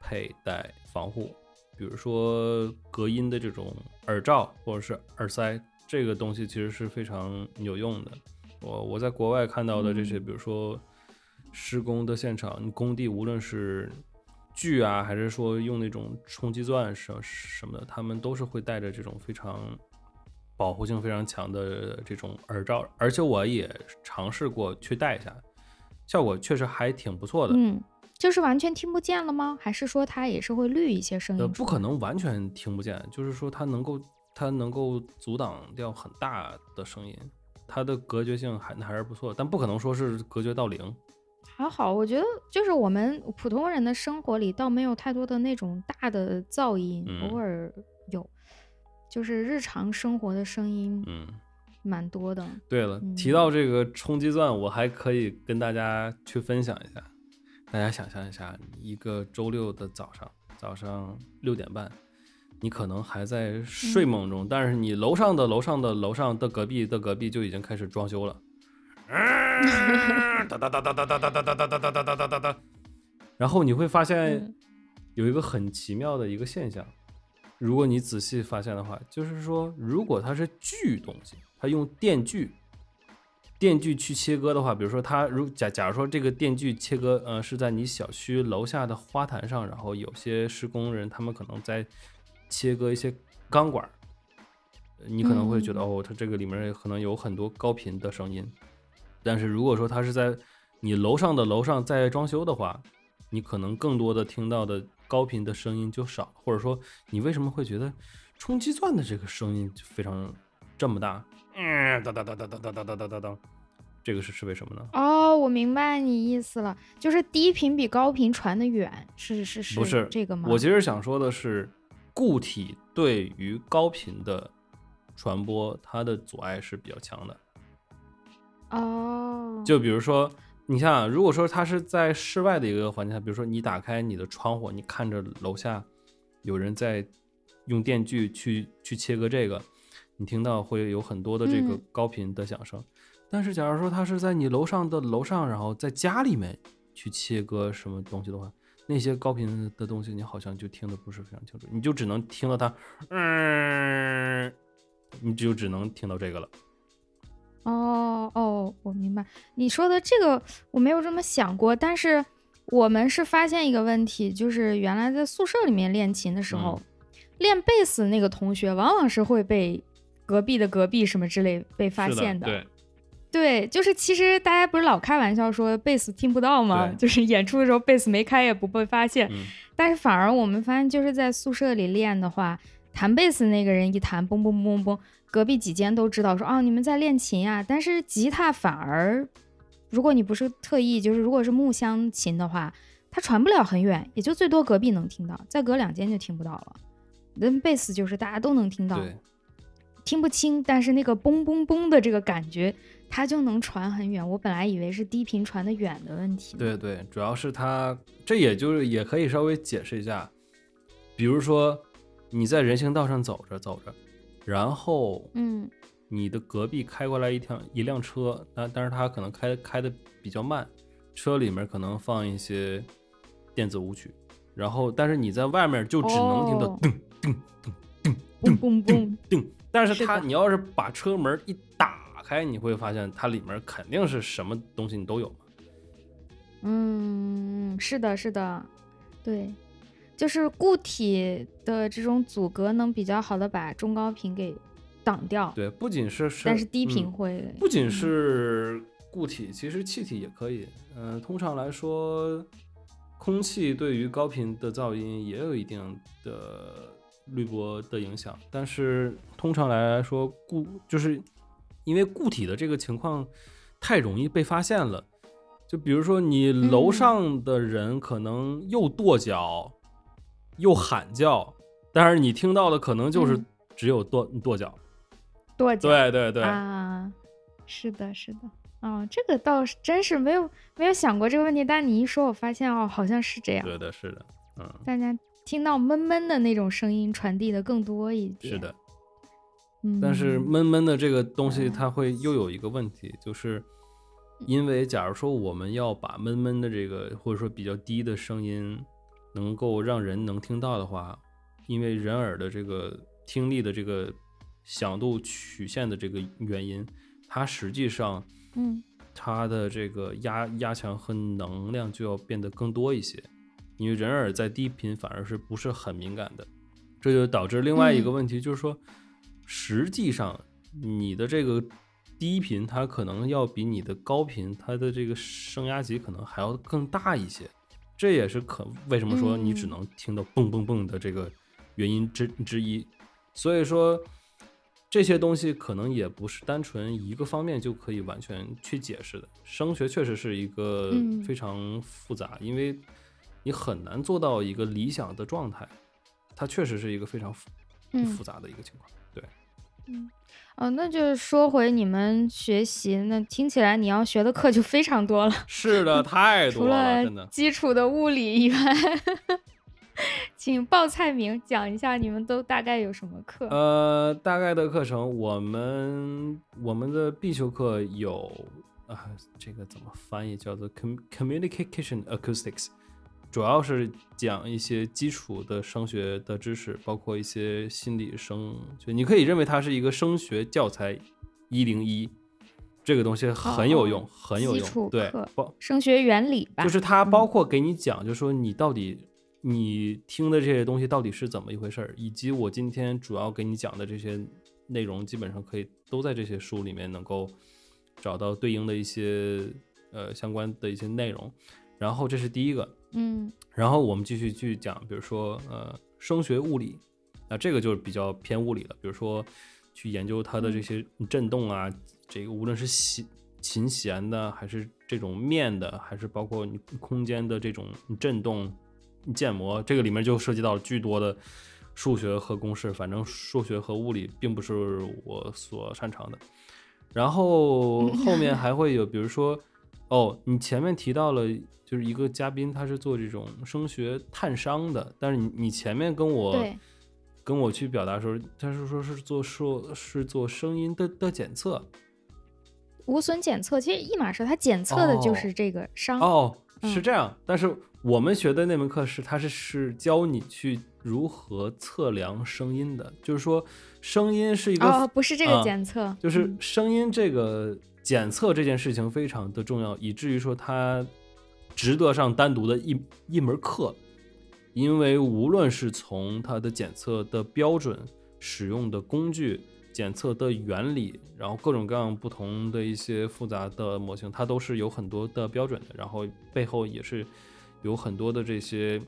佩戴。防护，比如说隔音的这种耳罩或者是耳塞，这个东西其实是非常有用的。我我在国外看到的这些，比如说施工的现场，工地无论是锯啊，还是说用那种冲击钻什什么的，他们都是会带着这种非常保护性非常强的这种耳罩，而且我也尝试过去戴一下，效果确实还挺不错的。嗯。就是完全听不见了吗？还是说它也是会滤一些声音？呃，不可能完全听不见，就是说它能够它能够阻挡掉很大的声音，它的隔绝性还还是不错，但不可能说是隔绝到零。还好，我觉得就是我们普通人的生活里倒没有太多的那种大的噪音，偶尔有，就是日常生活的声音，嗯，蛮多的。对了，提到这个冲击钻，我还可以跟大家去分享一下。大家想象一下，一个周六的早上，早上六点半，你可能还在睡梦中，但是你楼上的楼上的楼上的隔壁的隔壁就已经开始装修了，哒哒哒哒哒哒哒哒哒哒哒哒哒哒哒，然后你会发现有一个很奇妙的一个现象，如果你仔细发现的话，就是说，如果它是锯东西，它用电锯。电锯去切割的话，比如说它如假假如说这个电锯切割，呃，是在你小区楼下的花坛上，然后有些施工人他们可能在切割一些钢管，你可能会觉得哦，它这个里面可能有很多高频的声音。但是如果说它是在你楼上的楼上在装修的话，你可能更多的听到的高频的声音就少，或者说你为什么会觉得冲击钻的这个声音非常这么大？嗯，哒哒哒哒哒哒哒哒哒哒哒，这个是是为什么呢？哦，我明白你意思了，就是低频比高频传的远，是是是，不是这个吗？我其实想说的是，固体对于高频的传播，它的阻碍是比较强的。哦，就比如说，你像如果说它是在室外的一个环境下，比如说你打开你的窗户，你看着楼下有人在用电锯去去切割这个。你听到会有很多的这个高频的响声，但是假如说它是在你楼上的楼上，然后在家里面去切割什么东西的话，那些高频的东西你好像就听得不是非常清楚，你就只能听到它，嗯，你就只能听到这个了。哦哦，我明白你说的这个，我没有这么想过，但是我们是发现一个问题，就是原来在宿舍里面练琴的时候，练贝斯那个同学往往是会被。隔壁的隔壁什么之类被发现的，对，对，就是其实大家不是老开玩笑说贝斯听不到吗？就是演出的时候贝斯没开也不被发现，但是反而我们发现就是在宿舍里练的话，弹贝斯那个人一弹嘣嘣嘣嘣，隔壁几间都知道说哦你们在练琴呀。但是吉他反而，如果你不是特意，就是如果是木箱琴的话，它传不了很远，也就最多隔壁能听到，再隔两间就听不到了。那贝斯就是大家都能听到。听不清，但是那个嘣嘣嘣的这个感觉，它就能传很远。我本来以为是低频传的远的问题。对对，主要是它，这也就是也可以稍微解释一下。比如说你在人行道上走着走着，然后嗯，你的隔壁开过来一辆一辆车，但但是它可能开开的比较慢，车里面可能放一些电子舞曲，然后但是你在外面就只能听到噔噔噔噔噔噔噔。但是它，你要是把车门一打开，你会发现它里面肯定是什么东西你都有。嗯，是的，是的，对。就是固体的这种阻隔能比较好的把中高频给挡掉，对，不仅是是，但是低频嗯会，不仅嗯是固体，其实气体也可以。嗯、通常来说，空气对于高频的噪音也有一定的滤波的影响，但是通常来说，固就是因为固体的这个情况太容易被发现了。就比如说，你楼嗯上的人可能又跺脚，又喊叫，但是你听到的可能就是嗯只有跺跺脚。跺脚对对对，啊，是的，是的，哦，这个倒是真是没有没有想过这个问题，但你一说，我发现哦，好像是这样，是的，是的，嗯，大家听到闷闷的那种声音传递的更多一点，是的。嗯，但是闷闷的这个东西，嗯它会又有一个问题，就是因为假如说我们要把闷闷的这个或者说比较低的声音能够让人能听到的话，因为人耳的这个听力的这个响度曲线的这个原因，它实际上嗯。它的这个压压强和能量就要变得更多一些，因为人耳在低频反而是不是很敏感的，这就导致另外一个嗯。问题，就是说，实际上你的这个低频它可能要比你的高频它的这个声压级可能还要更大一些，这也是可为什么说你只嗯能听到蹦蹦蹦的这个原因之之一。所以说，这些东西可能也不是单纯一个方面就可以完全去解释的。声学确实是一个嗯非常复杂，因为你很难做到一个理想的状态，它确实是一个非常复嗯复杂的一个情况。对，哦，那就是说回你们学习，那听起来你要学的课就非常多了，是的，太多了，真的。了基础的物理以外，请报菜名讲一下你们都大概有什么课？呃，大概的课程，我们我们的必修课有啊，这个怎么翻译？叫做 com communication acoustics，主要是讲一些基础的升学的知识，包括一些心理生，就你可以认为它是一个升学教材一零一，这个东西很有用，哦很有用。对课，包声学原理吧，就是它嗯包括给你讲，就是说你到底你听的这些东西到底是怎么一回事儿，以及我今天主要给你讲的这些内容，基本上可以都在这些书里面能够找到对应的一些呃相关的一些内容。然后这是第一个，嗯然后我们继续去讲，比如说呃声学物理，那这个就是比较偏物理了，比如说去研究它的这些振动啊，这个无论是弦琴弦的，还是这种面的，还是包括你空间的这种振动建模，这个里面就涉及到巨多的数学和公式，反正数学和物理并不是我所擅长的。然后后面还会有，比如说，哦，你前面提到了，就是一个嘉宾他是做这种声学探伤的，但是你你前面跟我跟我去表达的时候，他是说是做说是做声音的的检测，无损检测，其实一码事，他检测的就是这个伤。哦，嗯是这样，但是我们学的那门课是，它是是教你去如何测量声音的，就是说声音是一个，哦，不是这个啊检测，就是嗯声音这个检测这件事情非常的重要，以至于说它值得上单独的一一门课，因为无论是从它的检测的标准、使用的工具、检测的原理，然后各种各样不同的一些复杂的模型，它都是有很多的标准的，然后背后也是有很多的这些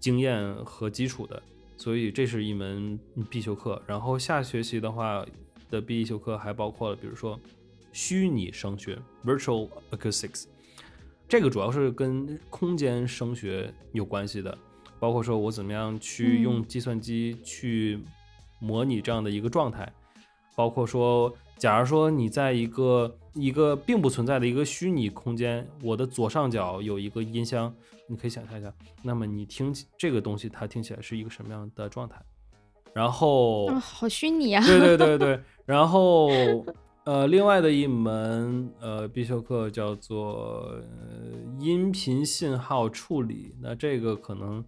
经验和基础的，所以这是一门必修课。然后下学期的话的必修课还包括了，比如说虚拟声学 （Virtual Acoustics），这个主要是跟空间声学有关系的，包括说我怎么样去嗯用计算机去模拟这样的一个状态，包括说，假如说你在一个一个并不存在的一个虚拟空间，我的左上角有一个音箱，你可以想象一下，那么你听起这个东西，它听起来是一个什么样的状态？然后，啊，好虚拟啊！对对对对，然后呃，另外的一门呃必修课叫做、呃、音频信号处理，那这个可能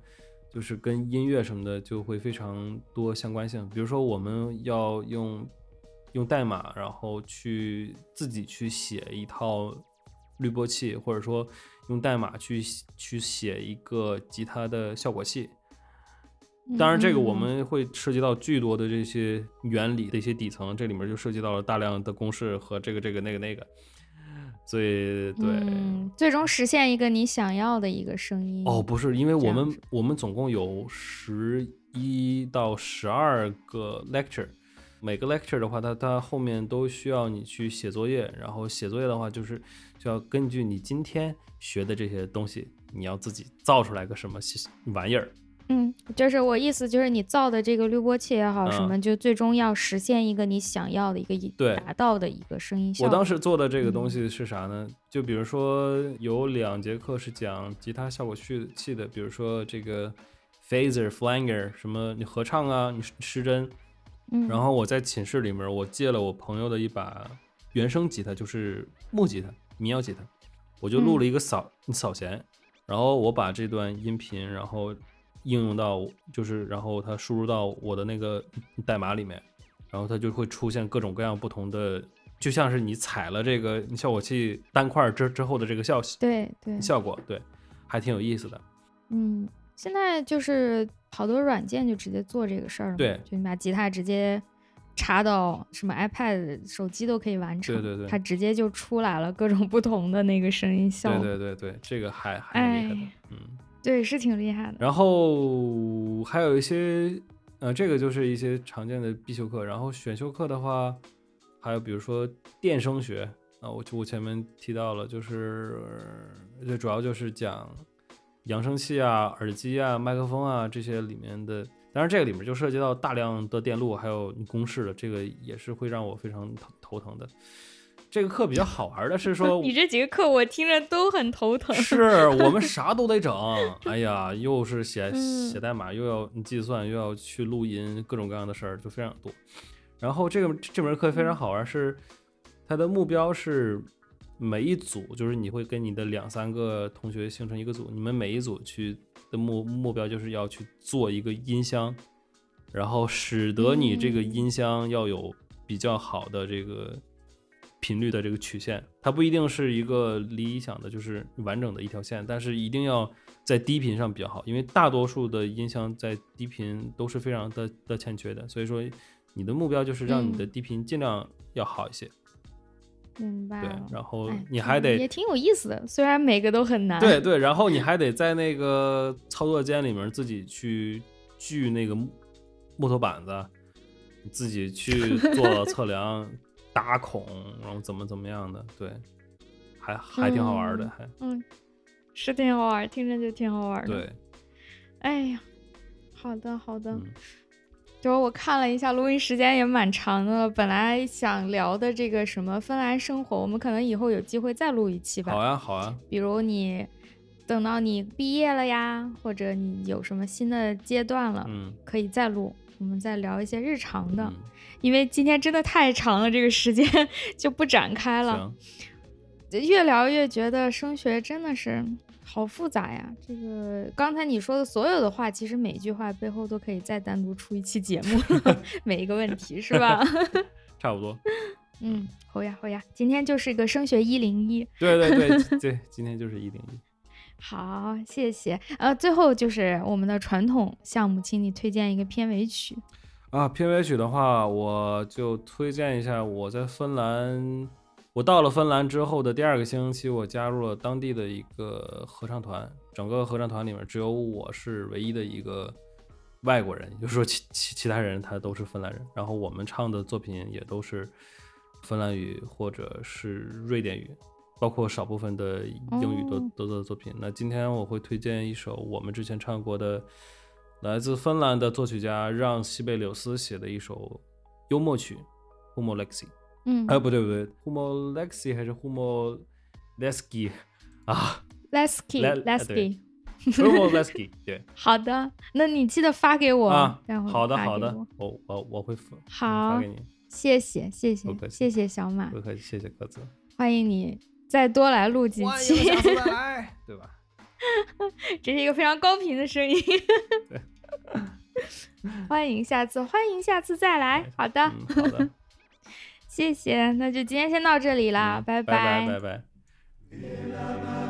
就是跟音乐什么的就会非常多相关性。比如说，我们要用用代码，然后去自己去写一套滤波器，或者说用代码去去写一个吉他的效果器。当然，这个嗯我们会涉及到巨多的这些原理的一些底层，这里面就涉及到了大量的公式和这个这个那个那个，所以对。嗯，最终实现一个你想要的一个声音。哦，不是，因为我们我们总共有十一到十二个 lecture，每个 lecture 的话，它它后面都需要你去写作业，然后写作业的话，就是就要根据你今天学的这些东西，你要自己造出来个什么玩意儿。嗯，就是我意思就是你造的这个滤波器也好，什嗯么就最终要实现一个你想要的一个以对达到的一个声音效果。我当时做的这个东嗯西是啥呢？就比如说有两节课是讲吉他效果器器的，比如说这个 phaser、flanger，什么你合唱啊，你失真。嗯，然后我在寝室里面，我借了我朋友的一把原声吉他，就是木吉他、民谣吉他，我就录了一个扫、扫弦，然后我把这段音频，然后应用到就是，然后它输入到我的那个代码里面，然后它就会出现各种各样不同的，就像是你踩了这个效果器单块之之后的这个效对对，效果，对，还挺有意思的。嗯，现在就是好多软件就直接做这个事儿对。就你把吉他直接插到什么 iPad、手机都可以完成，对对对。它直接就出来了各种不同的那个声音效对果，对对对，这个还还挺厉害的哎，嗯。对是挺厉害的。然后还有一些，呃，这个就是一些常见的必修课。然后选修课的话，还有比如说电声学啊，我就我前面提到了，就是这主要就是讲扬声器啊、耳机啊、麦克风啊这些里面的。当然，这个里面就涉及到大量的电路，还有公式的，这个也是会让我非常头疼的。这个课比较好玩的是说，你这几个课我听着都很头疼。是我们啥都得整，哎呀，又是写嗯写代码，又要计算，又要去录音，各种各样的事儿就非常多。然后这个这门课非常好玩，是它的目标是每一组，就是你会跟你的两三个同学形成一个组，你们每一组去的目目标就是要去做一个音箱，然后使得你这个嗯音箱要有比较好的这个频率的这个曲线，它不一定是一个理想的就是完整的一条线，但是一定要在低频上比较好，因为大多数的音箱在低频都是非常的的欠缺的，所以说你的目标就是让你的嗯低频尽量要好一些，对明白对，。然后哎你还得也挺有意思的，虽然每个都很难。对对，然后你还得在那个操作间里面自己去锯那个木木头板子，你自己去做测量、打孔，然后怎么怎么样的，对，还还挺好玩的，嗯还嗯，是挺好玩，听着就挺好玩的。，对，哎呀，好的好的。嗯就是我看了一下，录音时间也蛮长的。本来想聊的这个什么芬兰生活，我们可能以后有机会再录一期吧。好呀好呀，比如你等到你毕业了呀，或者你有什么新的阶段了，嗯可以再录，我们再聊一些日常的。嗯，因为今天真的太长了，这个时间就不展开了。越聊越觉得升学真的是好复杂呀。这个刚才你说的所有的话，其实每句话背后都可以再单独出一期节目，每一个问题是吧？差不多，嗯，好呀好呀，今天就是一个升学一零一。对对对对，今天就是一零一，好，谢谢。呃，最后就是我们的传统项目，请你推荐一个片尾曲。啊，片尾曲的话，我就推荐一下我在芬兰，我到了芬兰之后的第二个星期，我加入了当地的一个合唱团。整个合唱团里面只有我是唯一的一个外国人，也就是说其其其他人他都是芬兰人。然后我们唱的作品也都是芬兰语或者是瑞典语，包括少部分的英语都哦都的作品。那今天我会推荐一首我们之前唱过的。来自芬兰的作曲家让·西贝柳斯写的一首幽默曲《Humo Lexi》。嗯哎，不对不对，Humo Lexi 还是 Humo Lesky 啊 Lesky Le- Lesky。，Humo Lesky 对 好的，那你记得发给我。啊待会，儿好的好的我，我我我会发好发给你，谢谢谢谢不客气谢谢小马不，客气，谢谢鸽子，欢迎你再多来录几期，次再来，对吧？这是一个非常高频的声音。欢迎下次，欢迎下次再来。好的，嗯，好的，谢谢，那就今天先到这里啦，嗯拜拜拜拜。Uniloisen